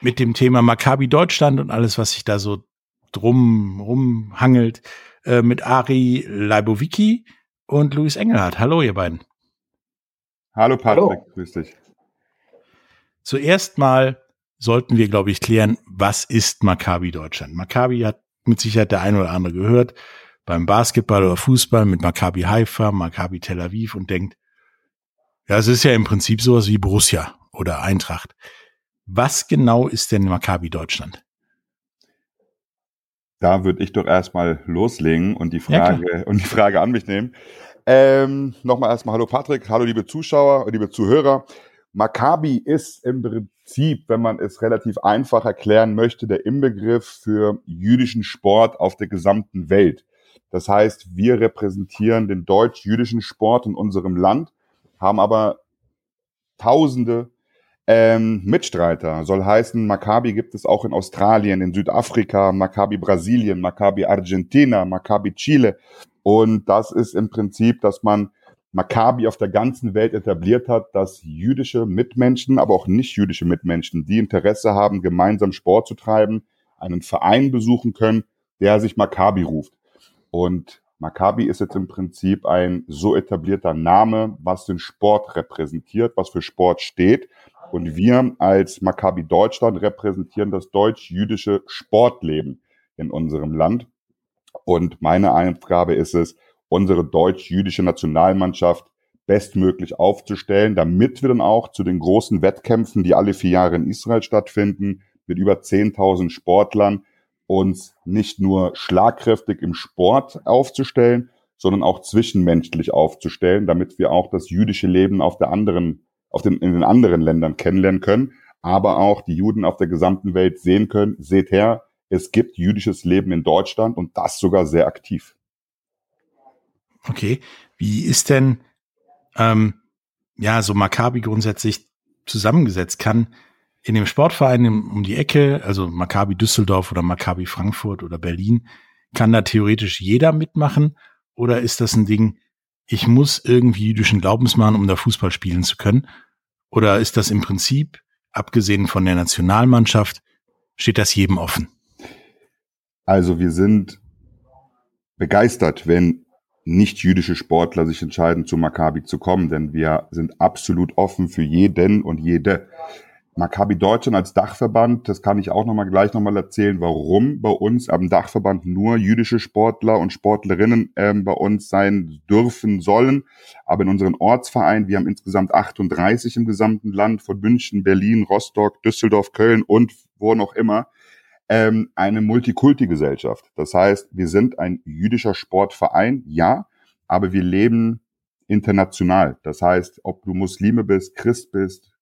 mit dem Thema Maccabi Deutschland und alles, was sich da so drum rumhangelt, äh, mit Ari Leibowicki und Luis Engelhardt. Hallo, ihr beiden. Hallo Patrick, Hallo. grüß dich. Zuerst mal sollten wir, glaube ich, klären, was ist Maccabi Deutschland? Maccabi hat mit Sicherheit der eine oder andere gehört beim Basketball oder Fußball mit Maccabi Haifa, Maccabi Tel Aviv und denkt, ja, es ist ja im Prinzip sowas wie Borussia oder Eintracht. Was genau ist denn Maccabi Deutschland? Da würde ich doch erstmal loslegen und die Frage ja, und die Frage an mich nehmen. Ähm, Nochmal erstmal Hallo Patrick, hallo liebe Zuschauer, liebe Zuhörer. Maccabi ist im Prinzip, wenn man es relativ einfach erklären möchte, der Inbegriff für jüdischen Sport auf der gesamten Welt. Das heißt, wir repräsentieren den deutsch-jüdischen Sport in unserem Land, haben aber Tausende ähm, Mitstreiter. Soll heißen, Maccabi gibt es auch in Australien, in Südafrika, Maccabi Brasilien, Maccabi Argentina, Maccabi Chile. Und das ist im Prinzip, dass man Maccabi auf der ganzen Welt etabliert hat, dass jüdische Mitmenschen, aber auch nicht jüdische Mitmenschen, die Interesse haben, gemeinsam Sport zu treiben, einen Verein besuchen können, der sich Maccabi ruft. Und Maccabi ist jetzt im Prinzip ein so etablierter Name, was den Sport repräsentiert, was für Sport steht. Und wir als Maccabi Deutschland repräsentieren das deutsch-jüdische Sportleben in unserem Land. Und meine Aufgabe ist es, unsere deutsch-jüdische Nationalmannschaft bestmöglich aufzustellen, damit wir dann auch zu den großen Wettkämpfen, die alle vier Jahre in Israel stattfinden, mit über 10.000 Sportlern uns nicht nur schlagkräftig im Sport aufzustellen, sondern auch zwischenmenschlich aufzustellen, damit wir auch das jüdische Leben auf der anderen auf den, in den anderen Ländern kennenlernen können, aber auch die Juden auf der gesamten Welt sehen können, seht her, es gibt jüdisches Leben in Deutschland und das sogar sehr aktiv. Okay, wie ist denn ähm, ja so Maccabi grundsätzlich zusammengesetzt? Kann in dem Sportverein um die Ecke, also Maccabi Düsseldorf oder Maccabi Frankfurt oder Berlin, kann da theoretisch jeder mitmachen? Oder ist das ein Ding, ich muss irgendwie jüdischen Glaubens machen, um da Fußball spielen zu können? Oder ist das im Prinzip, abgesehen von der Nationalmannschaft, steht das jedem offen? Also wir sind begeistert, wenn nicht jüdische Sportler sich entscheiden, zu Maccabi zu kommen, denn wir sind absolut offen für jeden und jede. Maccabi Deutschland als Dachverband, das kann ich auch nochmal gleich nochmal erzählen, warum bei uns am Dachverband nur jüdische Sportler und Sportlerinnen ähm, bei uns sein dürfen sollen. Aber in unseren Ortsvereinen, wir haben insgesamt 38 im gesamten Land, von München, Berlin, Rostock, Düsseldorf, Köln und wo noch immer, ähm, eine Multikulti-Gesellschaft. Das heißt, wir sind ein jüdischer Sportverein, ja, aber wir leben international. Das heißt, ob du Muslime bist, Christ bist,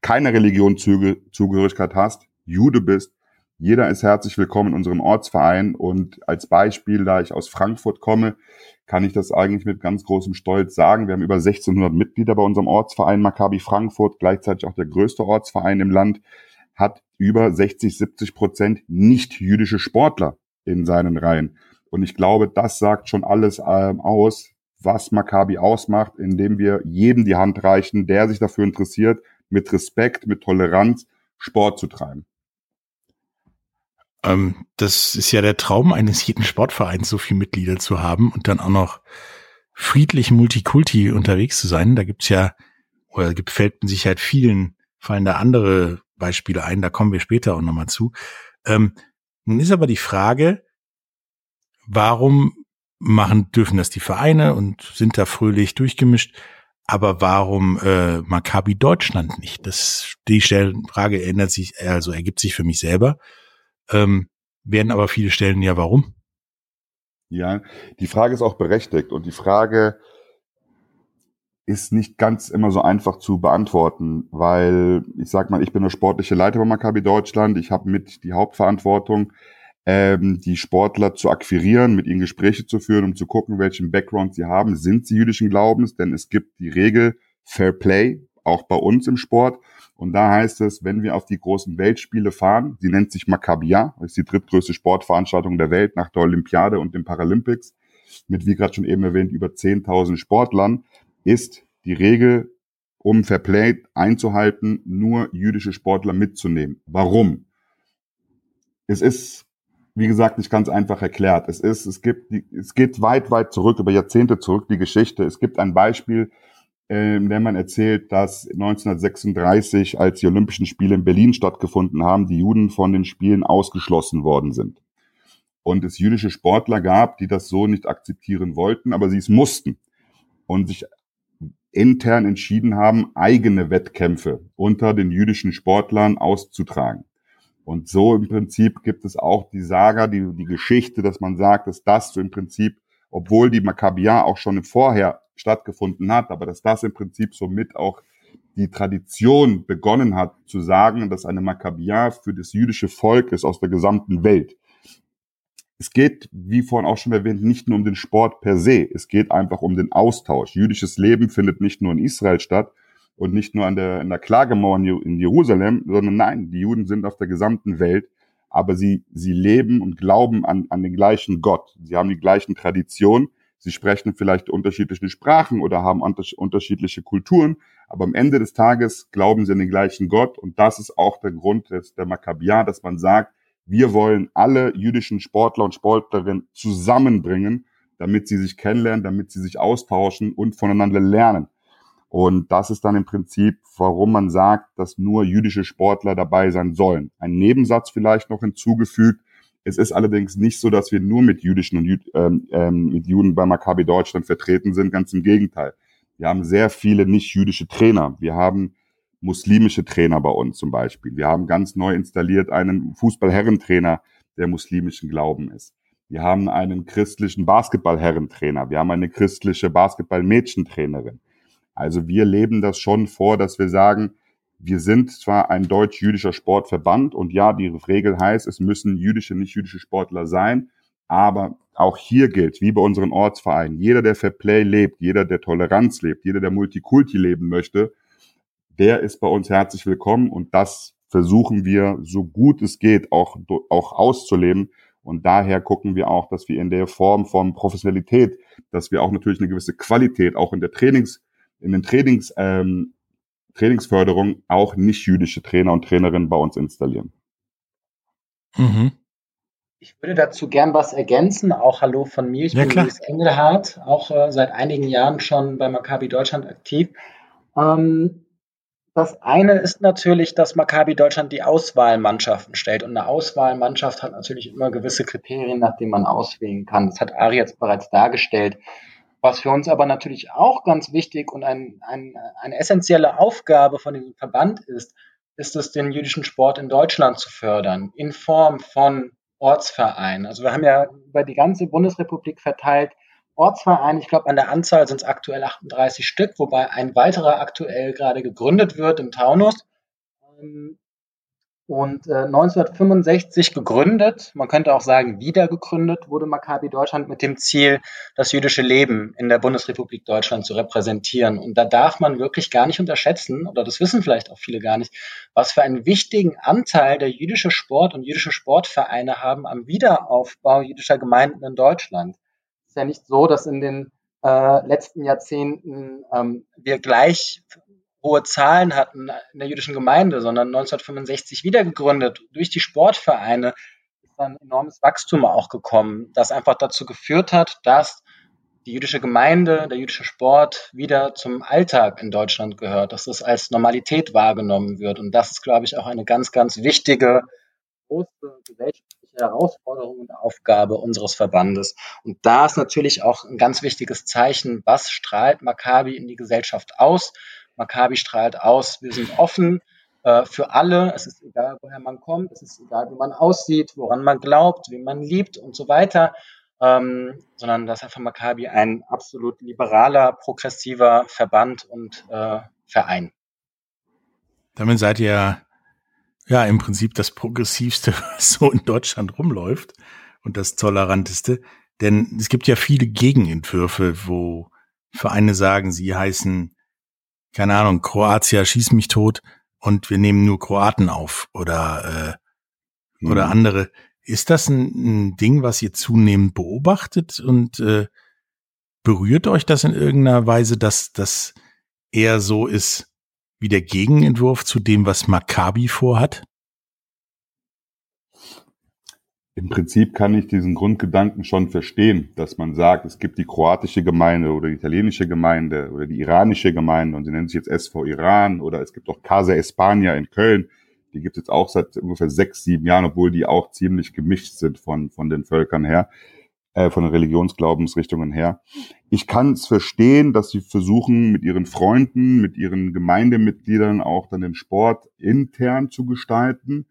keine Religion Zugehörigkeit hast, Jude bist, jeder ist herzlich willkommen in unserem Ortsverein. Und als Beispiel, da ich aus Frankfurt komme, kann ich das eigentlich mit ganz großem Stolz sagen. Wir haben über 1600 Mitglieder bei unserem Ortsverein Maccabi Frankfurt, gleichzeitig auch der größte Ortsverein im Land, hat über 60, 70 Prozent nicht jüdische Sportler in seinen Reihen. Und ich glaube, das sagt schon alles ähm, aus, was Maccabi ausmacht, indem wir jedem die Hand reichen, der sich dafür interessiert, mit Respekt, mit Toleranz Sport zu treiben. Ähm, das ist ja der Traum eines jeden Sportvereins, so viele Mitglieder zu haben und dann auch noch friedlich Multikulti unterwegs zu sein. Da gibt's ja, oder gefällt mit Sicherheit vielen, fallen da andere Beispiele ein, da kommen wir später auch nochmal zu. Ähm, nun ist aber die Frage, warum machen, dürfen das die Vereine und sind da fröhlich durchgemischt, aber warum äh, Maccabi Deutschland nicht? Das, die Frage ändert sich, also ergibt sich für mich selber. Ähm, werden aber viele stellen, ja, warum? Ja, die Frage ist auch berechtigt und die Frage ist nicht ganz immer so einfach zu beantworten, weil ich sag mal, ich bin der sportliche Leiter bei Maccabi Deutschland, ich habe mit die Hauptverantwortung, ähm, die Sportler zu akquirieren, mit ihnen Gespräche zu führen, um zu gucken, welchen Background sie haben. Sind sie jüdischen Glaubens? Denn es gibt die Regel Fair Play, auch bei uns im Sport. Und da heißt es, wenn wir auf die großen Weltspiele fahren, sie nennt sich Maccabia, ist die drittgrößte Sportveranstaltung der Welt nach der Olympiade und den Paralympics, mit, wie gerade schon eben erwähnt, über 10.000 Sportlern, ist die Regel, um Fairplay einzuhalten, nur jüdische Sportler mitzunehmen. Warum? Es ist, wie gesagt, nicht ganz einfach erklärt. Es ist, es gibt, es geht weit, weit zurück, über Jahrzehnte zurück, die Geschichte. Es gibt ein Beispiel, in dem man erzählt, dass 1936, als die Olympischen Spiele in Berlin stattgefunden haben, die Juden von den Spielen ausgeschlossen worden sind. Und es jüdische Sportler gab, die das so nicht akzeptieren wollten, aber sie es mussten und sich intern entschieden haben, eigene Wettkämpfe unter den jüdischen Sportlern auszutragen. Und so im Prinzip gibt es auch die Saga, die, die Geschichte, dass man sagt, dass das so im Prinzip, obwohl die Makkabia auch schon vorher stattgefunden hat, aber dass das im Prinzip somit auch die Tradition begonnen hat zu sagen, dass eine Makkabia für das jüdische Volk ist aus der gesamten Welt. Es geht, wie vorhin auch schon erwähnt, nicht nur um den Sport per se. Es geht einfach um den Austausch. Jüdisches Leben findet nicht nur in Israel statt und nicht nur an der, in der Klagemauer in Jerusalem, sondern nein, die Juden sind auf der gesamten Welt, aber sie, sie leben und glauben an, an den gleichen Gott. Sie haben die gleichen Traditionen Sie sprechen vielleicht unterschiedliche Sprachen oder haben unterschiedliche Kulturen, aber am Ende des Tages glauben sie an den gleichen Gott und das ist auch der Grund des, der Makkabia, dass man sagt, wir wollen alle jüdischen Sportler und Sportlerinnen zusammenbringen, damit sie sich kennenlernen, damit sie sich austauschen und voneinander lernen. Und das ist dann im Prinzip, warum man sagt, dass nur jüdische Sportler dabei sein sollen. Ein Nebensatz vielleicht noch hinzugefügt, es ist allerdings nicht so, dass wir nur mit jüdischen und Jü ähm, ähm, mit Juden bei Maccabi Deutschland vertreten sind. Ganz im Gegenteil. Wir haben sehr viele nicht-jüdische Trainer. Wir haben muslimische Trainer bei uns zum Beispiel. Wir haben ganz neu installiert einen Fußballherrentrainer, der muslimischen Glauben ist. Wir haben einen christlichen Basketballherrentrainer. Wir haben eine christliche Basketballmädchentrainerin. Also wir leben das schon vor, dass wir sagen, wir sind zwar ein deutsch-jüdischer Sportverband und ja, die Regel heißt, es müssen jüdische, nicht jüdische Sportler sein, aber auch hier gilt, wie bei unseren Ortsvereinen, jeder, der Fair Play lebt, jeder, der Toleranz lebt, jeder, der Multikulti leben möchte, der ist bei uns herzlich willkommen und das versuchen wir so gut es geht auch, auch auszuleben. Und daher gucken wir auch, dass wir in der Form von Professionalität, dass wir auch natürlich eine gewisse Qualität auch in der Trainings, in den Trainings ähm, Trainingsförderung auch nicht jüdische Trainer und Trainerinnen bei uns installieren. Mhm. Ich würde dazu gern was ergänzen. Auch Hallo von mir. Ich ja, bin klar. Luis Engelhardt, auch äh, seit einigen Jahren schon bei Maccabi Deutschland aktiv. Ähm, das eine ist natürlich, dass Maccabi Deutschland die Auswahlmannschaften stellt. Und eine Auswahlmannschaft hat natürlich immer gewisse Kriterien, nach denen man auswählen kann. Das hat Ari jetzt bereits dargestellt. Was für uns aber natürlich auch ganz wichtig und ein, ein, eine essentielle Aufgabe von diesem Verband ist, ist es, den jüdischen Sport in Deutschland zu fördern, in Form von Ortsvereinen. Also wir haben ja über die ganze Bundesrepublik verteilt Ortsvereine. Ich glaube, an der Anzahl sind es aktuell 38 Stück, wobei ein weiterer aktuell gerade gegründet wird im Taunus. Und äh, 1965 gegründet, man könnte auch sagen wieder gegründet, wurde Maccabi Deutschland mit dem Ziel, das jüdische Leben in der Bundesrepublik Deutschland zu repräsentieren. Und da darf man wirklich gar nicht unterschätzen, oder das wissen vielleicht auch viele gar nicht, was für einen wichtigen Anteil der jüdische Sport und jüdische Sportvereine haben am Wiederaufbau jüdischer Gemeinden in Deutschland. Es ist ja nicht so, dass in den äh, letzten Jahrzehnten ähm, wir gleich hohe Zahlen hatten in der jüdischen Gemeinde, sondern 1965 wiedergegründet durch die Sportvereine ist dann enormes Wachstum auch gekommen, das einfach dazu geführt hat, dass die jüdische Gemeinde, der jüdische Sport wieder zum Alltag in Deutschland gehört, dass das als Normalität wahrgenommen wird. Und das ist, glaube ich, auch eine ganz, ganz wichtige große gesellschaftliche Herausforderung und Aufgabe unseres Verbandes. Und da ist natürlich auch ein ganz wichtiges Zeichen, was strahlt Maccabi in die Gesellschaft aus. Maccabi strahlt aus, wir sind offen äh, für alle. Es ist egal, woher man kommt, es ist egal, wie man aussieht, woran man glaubt, wie man liebt und so weiter. Ähm, sondern dass einfach Maccabi ein absolut liberaler, progressiver Verband und äh, Verein. Damit seid ihr ja im Prinzip das progressivste, was so in Deutschland rumläuft und das toleranteste. Denn es gibt ja viele Gegenentwürfe, wo Vereine sagen, sie heißen, keine Ahnung, Kroatia schieß mich tot und wir nehmen nur Kroaten auf oder, äh, mhm. oder andere. Ist das ein, ein, Ding, was ihr zunehmend beobachtet und äh, berührt euch das in irgendeiner Weise, dass das eher so ist, wie der Gegenentwurf zu dem, was Maccabi vorhat? Im Prinzip kann ich diesen Grundgedanken schon verstehen, dass man sagt, es gibt die kroatische Gemeinde oder die italienische Gemeinde oder die iranische Gemeinde und sie nennt sich jetzt SV Iran oder es gibt auch Casa España in Köln. Die gibt es jetzt auch seit ungefähr sechs, sieben Jahren, obwohl die auch ziemlich gemischt sind von, von den Völkern her äh, von den Religionsglaubensrichtungen her. Ich kann es verstehen, dass sie versuchen, mit ihren Freunden, mit ihren Gemeindemitgliedern auch dann den Sport intern zu gestalten.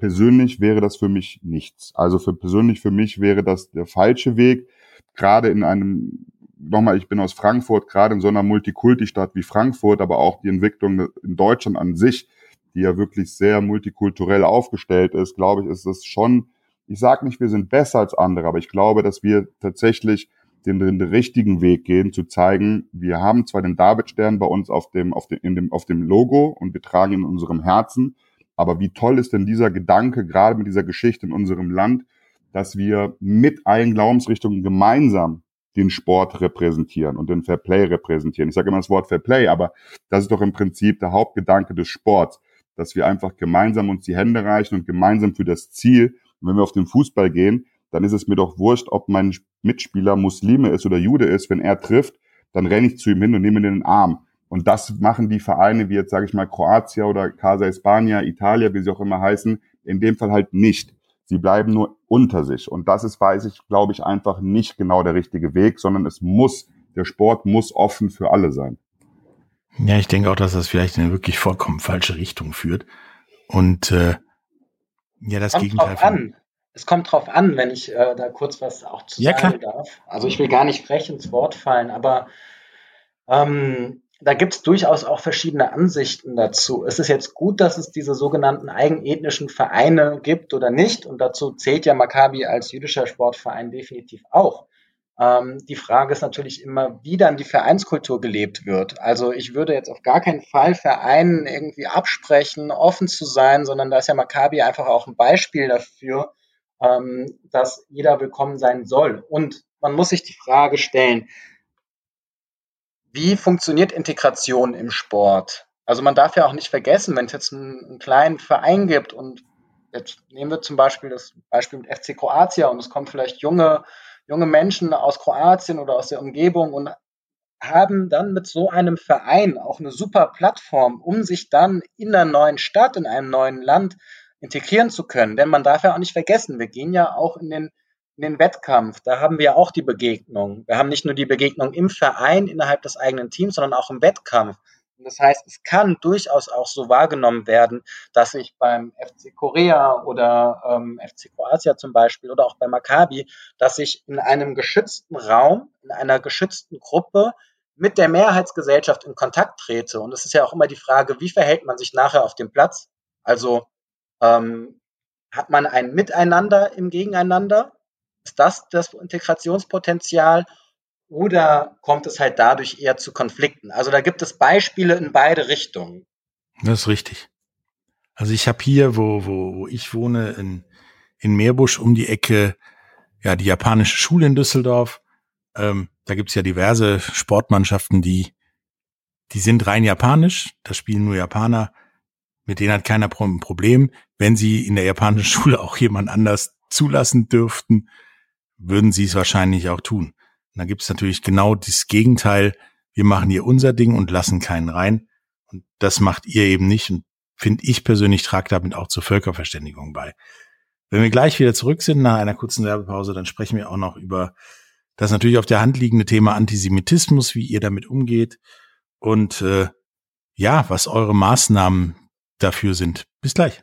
Persönlich wäre das für mich nichts. Also für persönlich für mich wäre das der falsche Weg. Gerade in einem, nochmal, ich bin aus Frankfurt, gerade in so einer Multikulti-Stadt wie Frankfurt, aber auch die Entwicklung in Deutschland an sich, die ja wirklich sehr multikulturell aufgestellt ist, glaube ich, ist es schon ich sage nicht, wir sind besser als andere, aber ich glaube, dass wir tatsächlich den, den richtigen Weg gehen, zu zeigen, wir haben zwar den Davidstern bei uns auf dem, auf dem, in dem, auf dem Logo und wir tragen ihn in unserem Herzen, aber wie toll ist denn dieser Gedanke, gerade mit dieser Geschichte in unserem Land, dass wir mit allen Glaubensrichtungen gemeinsam den Sport repräsentieren und den Fairplay repräsentieren. Ich sage immer das Wort Fairplay, aber das ist doch im Prinzip der Hauptgedanke des Sports, dass wir einfach gemeinsam uns die Hände reichen und gemeinsam für das Ziel und wenn wir auf den Fußball gehen, dann ist es mir doch wurscht, ob mein Mitspieler Muslime ist oder Jude ist. Wenn er trifft, dann renne ich zu ihm hin und nehme ihn in den Arm. Und das machen die Vereine wie jetzt, sage ich mal, Kroatia oder Casa España, Italia, wie sie auch immer heißen, in dem Fall halt nicht. Sie bleiben nur unter sich. Und das ist, weiß ich, glaube ich, einfach nicht genau der richtige Weg, sondern es muss, der Sport muss offen für alle sein. Ja, ich denke auch, dass das vielleicht in eine wirklich vollkommen falsche Richtung führt. Und äh, ja, das kommt Gegenteil. Drauf an. Es kommt drauf an, wenn ich äh, da kurz was auch zu ja, sagen klar. darf. Also ich will gar nicht frech ins Wort fallen, aber ähm, da gibt es durchaus auch verschiedene Ansichten dazu. Ist es jetzt gut, dass es diese sogenannten eigenethnischen Vereine gibt oder nicht? Und dazu zählt ja Maccabi als jüdischer Sportverein definitiv auch. Ähm, die Frage ist natürlich immer, wie dann die Vereinskultur gelebt wird. Also ich würde jetzt auf gar keinen Fall Vereinen irgendwie absprechen, offen zu sein, sondern da ist ja Maccabi einfach auch ein Beispiel dafür, ähm, dass jeder willkommen sein soll. Und man muss sich die Frage stellen, wie funktioniert Integration im Sport? Also man darf ja auch nicht vergessen, wenn es jetzt einen, einen kleinen Verein gibt und jetzt nehmen wir zum Beispiel das Beispiel mit FC Kroatia und es kommen vielleicht junge junge Menschen aus Kroatien oder aus der Umgebung und haben dann mit so einem Verein auch eine super Plattform, um sich dann in einer neuen Stadt, in einem neuen Land integrieren zu können. Denn man darf ja auch nicht vergessen, wir gehen ja auch in den, den Wettkampf. Da haben wir auch die Begegnung. Wir haben nicht nur die Begegnung im Verein innerhalb des eigenen Teams, sondern auch im Wettkampf. Das heißt, es kann durchaus auch so wahrgenommen werden, dass ich beim FC Korea oder ähm, FC Kroatia zum Beispiel oder auch bei Maccabi, dass ich in einem geschützten Raum, in einer geschützten Gruppe mit der Mehrheitsgesellschaft in Kontakt trete. Und es ist ja auch immer die Frage, wie verhält man sich nachher auf dem Platz? Also ähm, hat man ein Miteinander im Gegeneinander? Ist das das Integrationspotenzial? Oder kommt es halt dadurch eher zu Konflikten? Also da gibt es Beispiele in beide Richtungen. Das ist richtig. Also ich habe hier, wo, wo, wo ich wohne, in, in Meerbusch um die Ecke, ja, die japanische Schule in Düsseldorf. Ähm, da gibt's ja diverse Sportmannschaften, die, die sind rein japanisch, da spielen nur Japaner. Mit denen hat keiner ein Problem. Wenn sie in der japanischen Schule auch jemand anders zulassen dürften, würden sie es wahrscheinlich auch tun. Und dann gibt es natürlich genau das Gegenteil. Wir machen hier unser Ding und lassen keinen rein. Und das macht ihr eben nicht. Und finde ich persönlich tragt damit auch zur Völkerverständigung bei. Wenn wir gleich wieder zurück sind nach einer kurzen Werbepause, dann sprechen wir auch noch über das natürlich auf der Hand liegende Thema Antisemitismus, wie ihr damit umgeht und äh, ja, was eure Maßnahmen dafür sind. Bis gleich.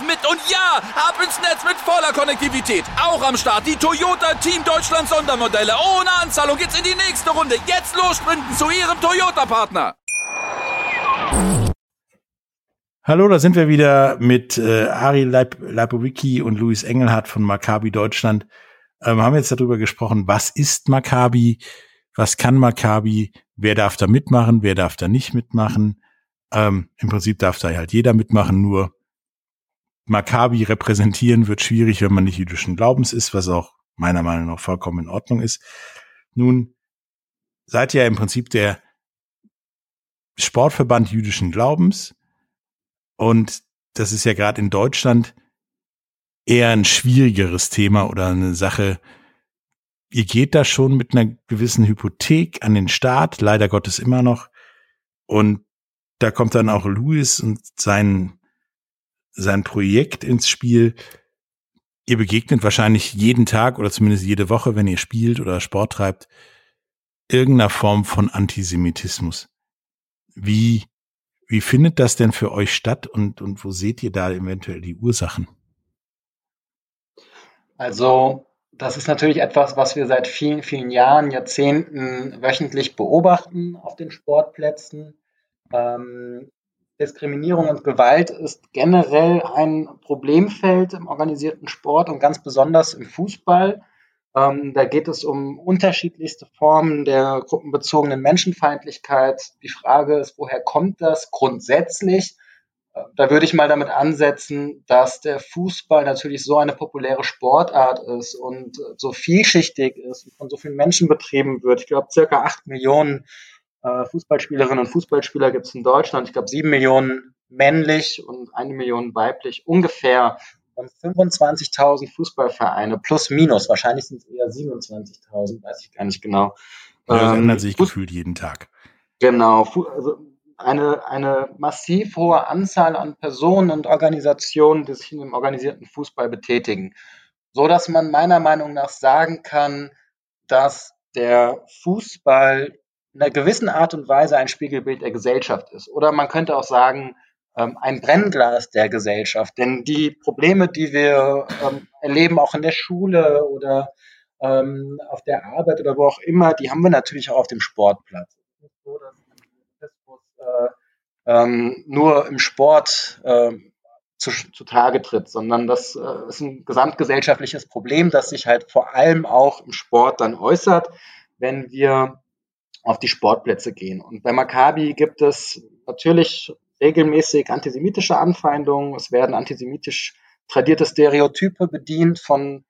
mit. Und ja, ab ins Netz mit voller Konnektivität. Auch am Start die Toyota Team Deutschland Sondermodelle. Ohne Anzahlung geht's in die nächste Runde. Jetzt los sprinten zu ihrem Toyota-Partner. Hallo, da sind wir wieder mit äh, Ari Leip Leipowicki und Luis Engelhardt von Maccabi Deutschland ähm, haben jetzt darüber gesprochen, was ist Maccabi, was kann Maccabi, wer darf da mitmachen, wer darf da nicht mitmachen. Ähm, Im Prinzip darf da halt jeder mitmachen, nur Maccabi repräsentieren wird schwierig, wenn man nicht jüdischen Glaubens ist, was auch meiner Meinung nach vollkommen in Ordnung ist. Nun seid ihr im Prinzip der Sportverband jüdischen Glaubens und das ist ja gerade in Deutschland eher ein schwierigeres Thema oder eine Sache. Ihr geht da schon mit einer gewissen Hypothek an den Staat, leider Gottes immer noch. Und da kommt dann auch Louis und sein, sein Projekt ins Spiel. Ihr begegnet wahrscheinlich jeden Tag oder zumindest jede Woche, wenn ihr spielt oder Sport treibt, irgendeiner Form von Antisemitismus. Wie, wie findet das denn für euch statt und, und wo seht ihr da eventuell die Ursachen? Also das ist natürlich etwas, was wir seit vielen, vielen Jahren, Jahrzehnten wöchentlich beobachten auf den Sportplätzen. Ähm, Diskriminierung und Gewalt ist generell ein Problemfeld im organisierten Sport und ganz besonders im Fußball. Ähm, da geht es um unterschiedlichste Formen der gruppenbezogenen Menschenfeindlichkeit. Die Frage ist, woher kommt das grundsätzlich? da würde ich mal damit ansetzen, dass der Fußball natürlich so eine populäre Sportart ist und so vielschichtig ist und von so vielen Menschen betrieben wird. Ich glaube, circa acht Millionen äh, Fußballspielerinnen und Fußballspieler gibt es in Deutschland. Ich glaube, sieben Millionen männlich und eine Million weiblich ungefähr. Und 25.000 Fußballvereine plus minus. Wahrscheinlich sind es eher 27.000, weiß ich gar nicht genau. Ja, das ähm, ändert sich gefühlt jeden Tag. Genau. Also eine, eine massiv hohe Anzahl an Personen und Organisationen, die sich in dem organisierten Fußball betätigen. So dass man meiner Meinung nach sagen kann, dass der Fußball einer gewissen Art und Weise ein Spiegelbild der Gesellschaft ist. Oder man könnte auch sagen, ähm, ein Brennglas der Gesellschaft. Denn die Probleme, die wir ähm, erleben, auch in der Schule oder ähm, auf der Arbeit oder wo auch immer, die haben wir natürlich auch auf dem Sportplatz. Äh, ähm, nur im Sport äh, zu, zutage tritt, sondern das äh, ist ein gesamtgesellschaftliches Problem, das sich halt vor allem auch im Sport dann äußert, wenn wir auf die Sportplätze gehen. Und bei Maccabi gibt es natürlich regelmäßig antisemitische Anfeindungen. Es werden antisemitisch tradierte Stereotype bedient von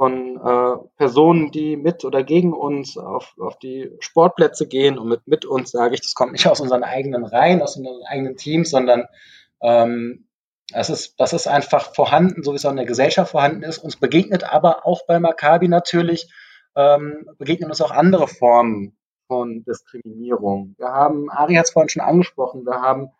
von äh, Personen, die mit oder gegen uns auf, auf die Sportplätze gehen. Und mit, mit uns sage ich, das kommt nicht aus unseren eigenen Reihen, aus unseren eigenen Teams, sondern ähm, das, ist, das ist einfach vorhanden, so wie es auch in der Gesellschaft vorhanden ist. Uns begegnet aber auch bei Maccabi natürlich, ähm, begegnen uns auch andere Formen von Diskriminierung. Wir haben, Ari hat es vorhin schon angesprochen, wir haben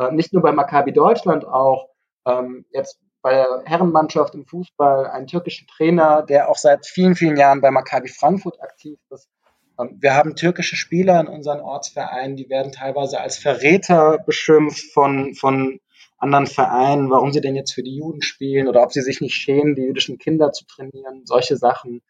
äh, nicht nur bei Maccabi Deutschland auch ähm, jetzt bei der Herrenmannschaft im Fußball einen türkischen Trainer, der auch seit vielen, vielen Jahren bei Maccabi Frankfurt aktiv ist. Ähm, wir haben türkische Spieler in unseren Ortsvereinen, die werden teilweise als Verräter beschimpft von, von anderen Vereinen, warum sie denn jetzt für die Juden spielen oder ob sie sich nicht schämen, die jüdischen Kinder zu trainieren, solche Sachen.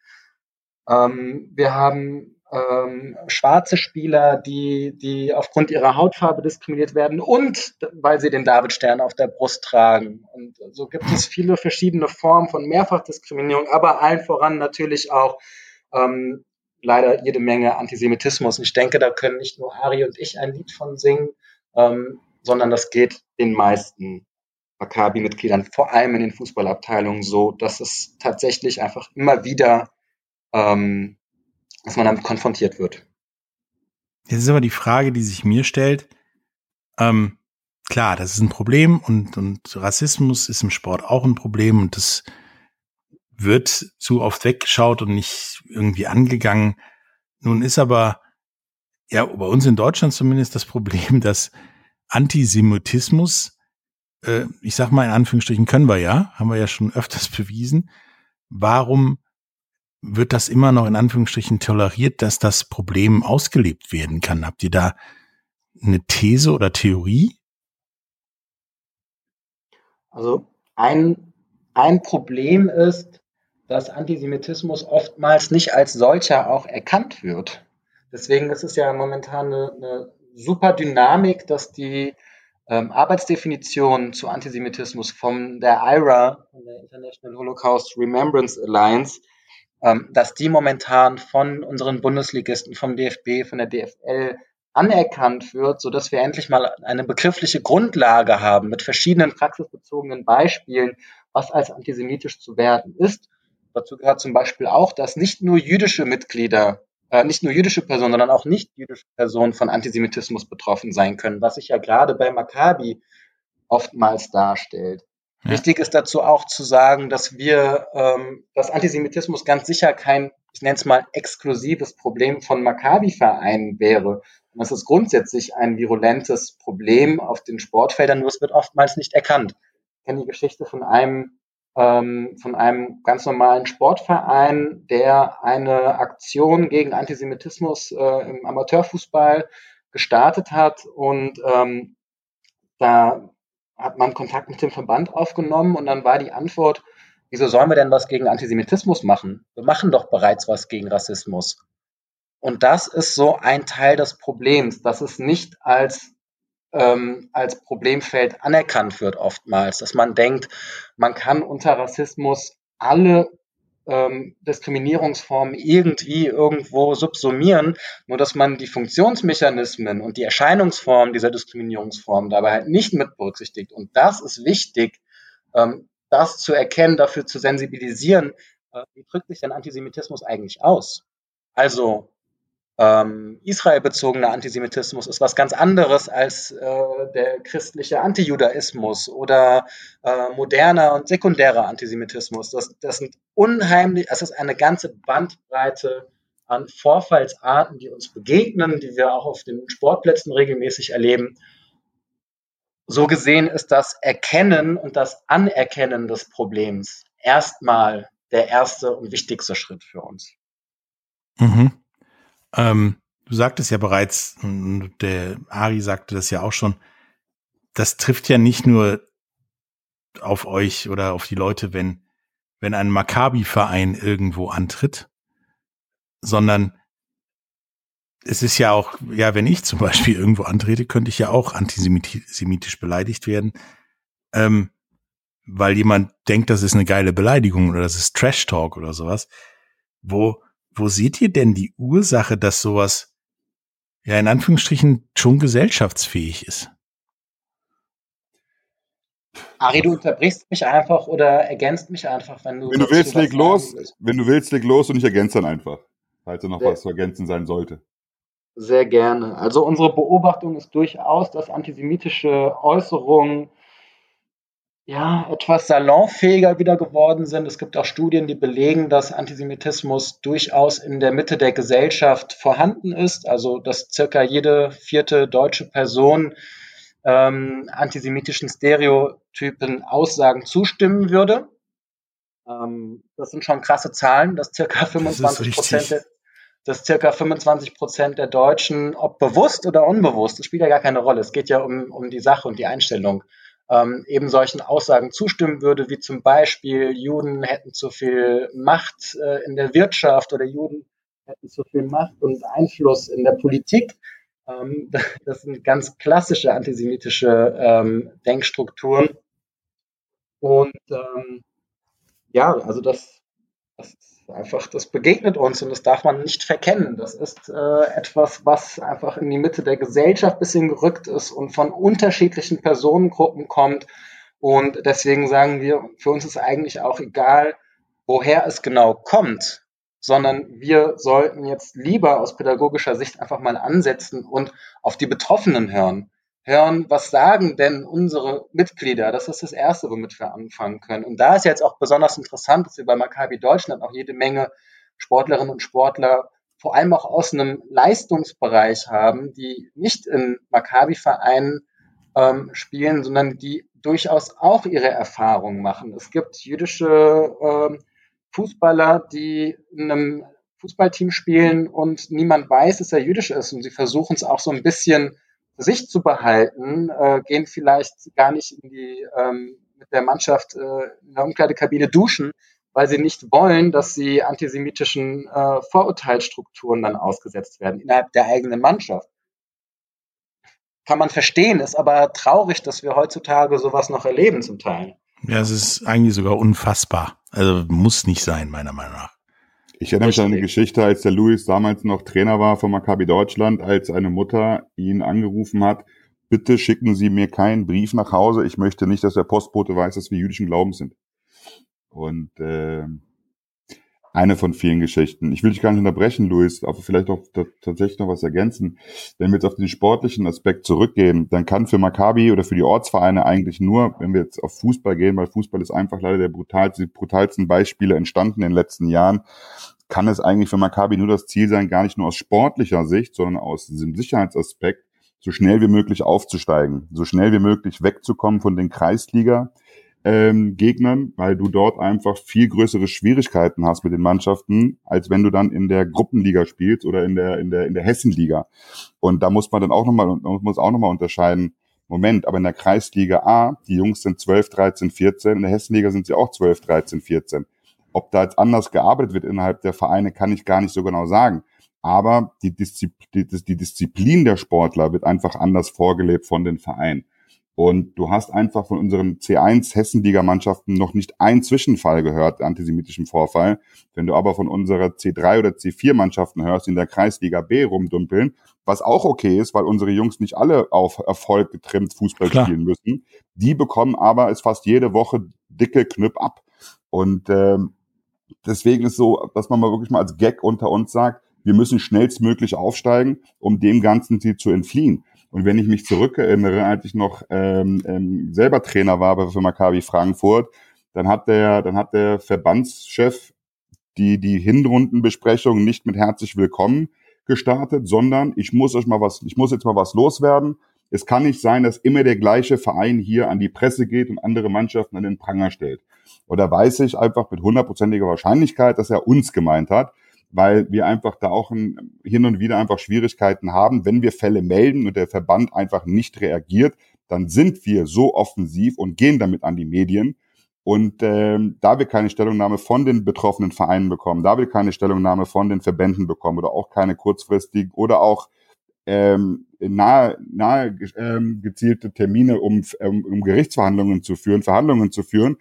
Ähm, wir haben ähm, schwarze Spieler, die, die aufgrund ihrer Hautfarbe diskriminiert werden und weil sie den Davidstern auf der Brust tragen. Und so gibt es viele verschiedene Formen von Mehrfachdiskriminierung, aber allen voran natürlich auch ähm, leider jede Menge Antisemitismus. Und ich denke, da können nicht nur Ari und ich ein Lied von singen, ähm, sondern das geht den meisten Maccabi-Mitgliedern, vor allem in den Fußballabteilungen, so, dass es tatsächlich einfach immer wieder, ähm, dass man damit konfrontiert wird. Jetzt ist aber die Frage, die sich mir stellt, ähm, klar, das ist ein Problem und, und Rassismus ist im Sport auch ein Problem und das wird zu oft weggeschaut und nicht irgendwie angegangen. Nun ist aber, ja, bei uns in Deutschland zumindest das Problem, dass Antisemitismus, äh, ich sag mal in Anführungsstrichen können wir ja, haben wir ja schon öfters bewiesen. Warum wird das immer noch in Anführungsstrichen toleriert, dass das Problem ausgelebt werden kann? Habt ihr da eine These oder Theorie? Also ein, ein Problem ist, dass Antisemitismus oftmals nicht als solcher auch erkannt wird. Deswegen ist es ja momentan eine, eine super Dynamik, dass die ähm, Arbeitsdefinition zu Antisemitismus von der IRA, von der International Holocaust Remembrance Alliance, dass die momentan von unseren Bundesligisten, vom DFB, von der DFL anerkannt wird, so dass wir endlich mal eine begriffliche Grundlage haben mit verschiedenen praxisbezogenen Beispielen, was als antisemitisch zu werden ist. Dazu gehört zum Beispiel auch, dass nicht nur jüdische Mitglieder, äh, nicht nur jüdische Personen, sondern auch nicht jüdische Personen von Antisemitismus betroffen sein können, was sich ja gerade bei Maccabi oftmals darstellt. Ja. Wichtig ist dazu auch zu sagen, dass wir, ähm, dass Antisemitismus ganz sicher kein, ich nenne es mal, exklusives Problem von Maccabi-Vereinen wäre. Und es ist grundsätzlich ein virulentes Problem auf den Sportfeldern, nur es wird oftmals nicht erkannt. Ich kenne die Geschichte von einem ähm, von einem ganz normalen Sportverein, der eine Aktion gegen Antisemitismus äh, im Amateurfußball gestartet hat und ähm, da hat man Kontakt mit dem Verband aufgenommen und dann war die Antwort, wieso sollen wir denn was gegen Antisemitismus machen? Wir machen doch bereits was gegen Rassismus. Und das ist so ein Teil des Problems, dass es nicht als, ähm, als Problemfeld anerkannt wird oftmals, dass man denkt, man kann unter Rassismus alle ähm, Diskriminierungsformen irgendwie irgendwo subsumieren, nur dass man die Funktionsmechanismen und die Erscheinungsformen dieser Diskriminierungsformen dabei halt nicht mit berücksichtigt. Und das ist wichtig, ähm, das zu erkennen, dafür zu sensibilisieren, äh, wie drückt sich denn Antisemitismus eigentlich aus? Also ähm, israelbezogener Antisemitismus ist was ganz anderes als äh, der christliche Antijudaismus oder äh, moderner und sekundärer Antisemitismus. Das, das sind unheimlich, es ist eine ganze Bandbreite an Vorfallsarten, die uns begegnen, die wir auch auf den Sportplätzen regelmäßig erleben. So gesehen ist das Erkennen und das Anerkennen des Problems erstmal der erste und wichtigste Schritt für uns. Mhm. Ähm, du sagtest ja bereits, der Ari sagte das ja auch schon, das trifft ja nicht nur auf euch oder auf die Leute, wenn, wenn ein Maccabi-Verein irgendwo antritt, sondern es ist ja auch, ja, wenn ich zum Beispiel irgendwo antrete, könnte ich ja auch antisemitisch beleidigt werden, ähm, weil jemand denkt, das ist eine geile Beleidigung oder das ist Trash Talk oder sowas, wo wo seht ihr denn die Ursache, dass sowas ja in Anführungsstrichen schon gesellschaftsfähig ist? Ari, du unterbrichst mich einfach oder ergänzt mich einfach, wenn du. Wenn du willst, leg los. Wenn du willst, leg los und ich ergänze dann einfach, falls da noch Sehr was zu ergänzen sein sollte. Sehr gerne. Also unsere Beobachtung ist durchaus, dass antisemitische Äußerungen ja, etwas salonfähiger wieder geworden sind. Es gibt auch Studien, die belegen, dass Antisemitismus durchaus in der Mitte der Gesellschaft vorhanden ist. Also, dass circa jede vierte deutsche Person ähm, antisemitischen Stereotypen Aussagen zustimmen würde. Ähm, das sind schon krasse Zahlen, dass circa 25 Prozent der, dass circa 25 Prozent der Deutschen, ob bewusst oder unbewusst, das spielt ja gar keine Rolle. Es geht ja um, um die Sache und die Einstellung ähm, eben solchen Aussagen zustimmen würde, wie zum Beispiel Juden hätten zu viel Macht äh, in der Wirtschaft oder Juden hätten zu viel Macht und Einfluss in der Politik. Ähm, das sind ganz klassische antisemitische ähm, Denkstrukturen. Und ähm, ja, also das, das ist einfach, das begegnet uns und das darf man nicht verkennen. Das ist äh, etwas, was einfach in die Mitte der Gesellschaft ein bisschen gerückt ist und von unterschiedlichen Personengruppen kommt Und deswegen sagen wir, für uns ist eigentlich auch egal, woher es genau kommt, sondern wir sollten jetzt lieber aus pädagogischer Sicht einfach mal ansetzen und auf die Betroffenen hören. Hören, was sagen denn unsere Mitglieder? Das ist das Erste, womit wir anfangen können. Und da ist jetzt auch besonders interessant, dass wir bei Maccabi Deutschland auch jede Menge Sportlerinnen und Sportler vor allem auch aus einem Leistungsbereich haben, die nicht in Maccabi-Vereinen ähm, spielen, sondern die durchaus auch ihre Erfahrungen machen. Es gibt jüdische ähm, Fußballer, die in einem Fußballteam spielen und niemand weiß, dass er jüdisch ist und sie versuchen es auch so ein bisschen sich zu behalten, äh, gehen vielleicht gar nicht in die ähm, mit der Mannschaft äh, in der Umkleidekabine duschen, weil sie nicht wollen, dass sie antisemitischen äh, Vorurteilsstrukturen dann ausgesetzt werden innerhalb der eigenen Mannschaft kann man verstehen, ist aber traurig, dass wir heutzutage sowas noch erleben zum Teil. Ja, es ist eigentlich sogar unfassbar. Also muss nicht sein, meiner Meinung nach. Ich erinnere mich an eine Geschichte, als der Luis damals noch Trainer war von Maccabi Deutschland, als eine Mutter ihn angerufen hat, bitte schicken Sie mir keinen Brief nach Hause, ich möchte nicht, dass der Postbote weiß, dass wir jüdischen Glaubens sind. Und äh, eine von vielen Geschichten. Ich will dich gar nicht unterbrechen, Luis, aber vielleicht auch tatsächlich noch was ergänzen. Wenn wir jetzt auf den sportlichen Aspekt zurückgehen, dann kann für Maccabi oder für die Ortsvereine eigentlich nur, wenn wir jetzt auf Fußball gehen, weil Fußball ist einfach leider der brutalste, brutalsten Beispiele entstanden in den letzten Jahren, kann es eigentlich für Maccabi nur das Ziel sein, gar nicht nur aus sportlicher Sicht, sondern aus diesem Sicherheitsaspekt, so schnell wie möglich aufzusteigen, so schnell wie möglich wegzukommen von den Kreisliga, ähm, Gegnern, weil du dort einfach viel größere Schwierigkeiten hast mit den Mannschaften, als wenn du dann in der Gruppenliga spielst oder in der in der in der Hessenliga. Und da muss man dann auch nochmal muss auch noch mal unterscheiden. Moment, aber in der Kreisliga A, die Jungs sind 12, 13, 14, in der Hessenliga sind sie auch 12, 13, 14. Ob da jetzt anders gearbeitet wird innerhalb der Vereine, kann ich gar nicht so genau sagen. Aber die Disziplin, die Disziplin der Sportler wird einfach anders vorgelebt von den Vereinen. Und du hast einfach von unseren C1 Hessenliga-Mannschaften noch nicht einen Zwischenfall gehört, antisemitischen Vorfall. Wenn du aber von unserer C3 oder C4-Mannschaften hörst, die in der Kreisliga B rumdumpeln, was auch okay ist, weil unsere Jungs nicht alle auf Erfolg getrimmt Fußball Klar. spielen müssen, die bekommen aber es fast jede Woche dicke Knüpp ab. Und ähm, deswegen ist so, dass man mal wirklich mal als Gag unter uns sagt, wir müssen schnellstmöglich aufsteigen, um dem ganzen Ziel zu entfliehen. Und wenn ich mich zurückerinnere, als ich noch ähm, ähm, selber Trainer war für Maccabi Frankfurt, dann hat der, dann hat der Verbandschef die, die Hinrundenbesprechung nicht mit herzlich willkommen gestartet, sondern ich muss euch mal was, ich muss jetzt mal was loswerden. Es kann nicht sein, dass immer der gleiche Verein hier an die Presse geht und andere Mannschaften an den Pranger stellt. Oder weiß ich einfach mit hundertprozentiger Wahrscheinlichkeit, dass er uns gemeint hat weil wir einfach da auch ein, hin und wieder einfach Schwierigkeiten haben. Wenn wir Fälle melden und der Verband einfach nicht reagiert, dann sind wir so offensiv und gehen damit an die Medien. Und ähm, da wir keine Stellungnahme von den betroffenen Vereinen bekommen, da wir keine Stellungnahme von den Verbänden bekommen oder auch keine kurzfristig oder auch ähm, nahe, nahe ähm, gezielte Termine, um, um, um Gerichtsverhandlungen zu führen, Verhandlungen zu führen,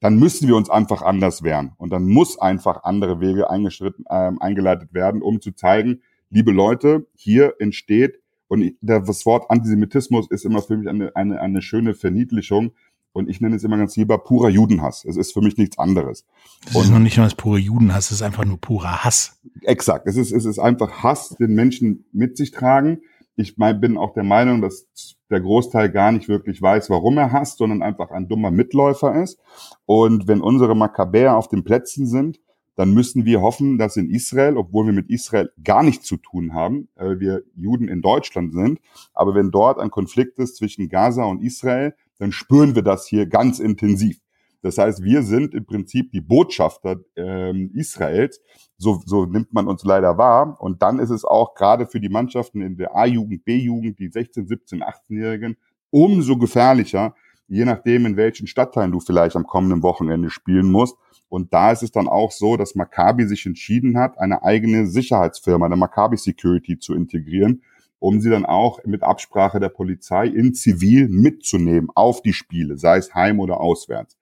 dann müssen wir uns einfach anders wehren. Und dann muss einfach andere Wege eingeschritten, ähm, eingeleitet werden, um zu zeigen, liebe Leute, hier entsteht, und das Wort Antisemitismus ist immer für mich eine, eine, eine schöne Verniedlichung. Und ich nenne es immer ganz lieber purer Judenhass. Es ist für mich nichts anderes. Es ist noch nicht mal das pure Judenhass, es ist einfach nur purer Hass. Exakt. Es ist, es ist einfach Hass, den Menschen mit sich tragen. Ich mein, bin auch der Meinung, dass der Großteil gar nicht wirklich weiß, warum er hasst, sondern einfach ein dummer Mitläufer ist. Und wenn unsere Makkabäer auf den Plätzen sind, dann müssen wir hoffen, dass in Israel, obwohl wir mit Israel gar nichts zu tun haben, weil wir Juden in Deutschland sind, aber wenn dort ein Konflikt ist zwischen Gaza und Israel, dann spüren wir das hier ganz intensiv. Das heißt, wir sind im Prinzip die Botschafter ähm, Israels. So, so nimmt man uns leider wahr. Und dann ist es auch gerade für die Mannschaften in der A-Jugend, B-Jugend, die 16, 17, 18-Jährigen, umso gefährlicher, je nachdem, in welchen Stadtteilen du vielleicht am kommenden Wochenende spielen musst. Und da ist es dann auch so, dass Maccabi sich entschieden hat, eine eigene Sicherheitsfirma, eine Maccabi Security zu integrieren, um sie dann auch mit Absprache der Polizei in Zivil mitzunehmen auf die Spiele, sei es heim oder auswärts.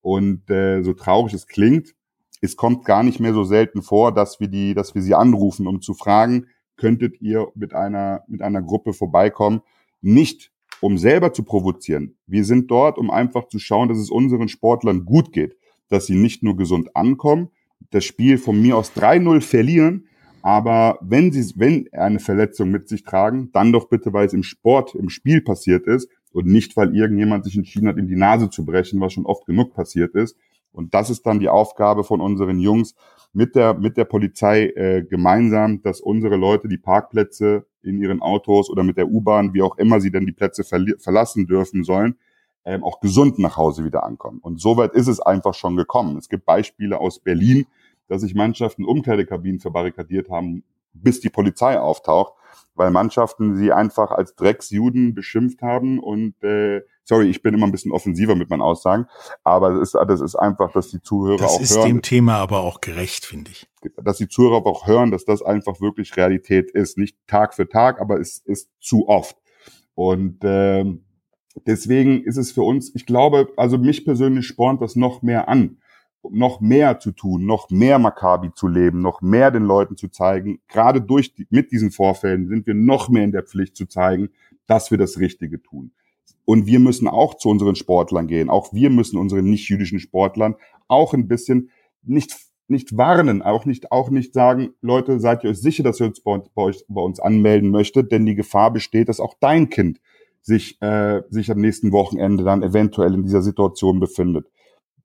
Und äh, so traurig es klingt, es kommt gar nicht mehr so selten vor, dass wir die, dass wir sie anrufen, um zu fragen, könntet ihr mit einer mit einer Gruppe vorbeikommen? Nicht um selber zu provozieren. Wir sind dort, um einfach zu schauen, dass es unseren Sportlern gut geht, dass sie nicht nur gesund ankommen, das Spiel von mir aus 3-0 verlieren, aber wenn sie, wenn eine Verletzung mit sich tragen, dann doch bitte, weil es im Sport, im Spiel passiert ist und nicht, weil irgendjemand sich entschieden hat, ihm die Nase zu brechen, was schon oft genug passiert ist. Und das ist dann die Aufgabe von unseren Jungs mit der, mit der Polizei äh, gemeinsam, dass unsere Leute die Parkplätze in ihren Autos oder mit der U-Bahn, wie auch immer sie denn die Plätze verlassen dürfen sollen, ähm, auch gesund nach Hause wieder ankommen. Und soweit ist es einfach schon gekommen. Es gibt Beispiele aus Berlin, dass sich Mannschaften Umkleidekabinen verbarrikadiert haben, bis die Polizei auftaucht, weil Mannschaften sie einfach als Drecksjuden beschimpft haben und äh, sorry, ich bin immer ein bisschen offensiver mit meinen Aussagen, aber das ist, das ist einfach, dass die Zuhörer das auch hören. Das ist dem Thema aber auch gerecht, finde ich. Dass die Zuhörer auch hören, dass das einfach wirklich Realität ist. Nicht Tag für Tag, aber es ist zu oft. Und äh, deswegen ist es für uns, ich glaube, also mich persönlich spornt das noch mehr an noch mehr zu tun, noch mehr Maccabi zu leben, noch mehr den Leuten zu zeigen. Gerade durch die, mit diesen Vorfällen sind wir noch mehr in der Pflicht zu zeigen, dass wir das Richtige tun. Und wir müssen auch zu unseren Sportlern gehen. Auch wir müssen unseren nicht-jüdischen Sportlern auch ein bisschen nicht nicht warnen, auch nicht auch nicht sagen, Leute, seid ihr euch sicher, dass ihr uns bei, bei, euch, bei uns anmelden möchtet, denn die Gefahr besteht, dass auch dein Kind sich äh, sich am nächsten Wochenende dann eventuell in dieser Situation befindet.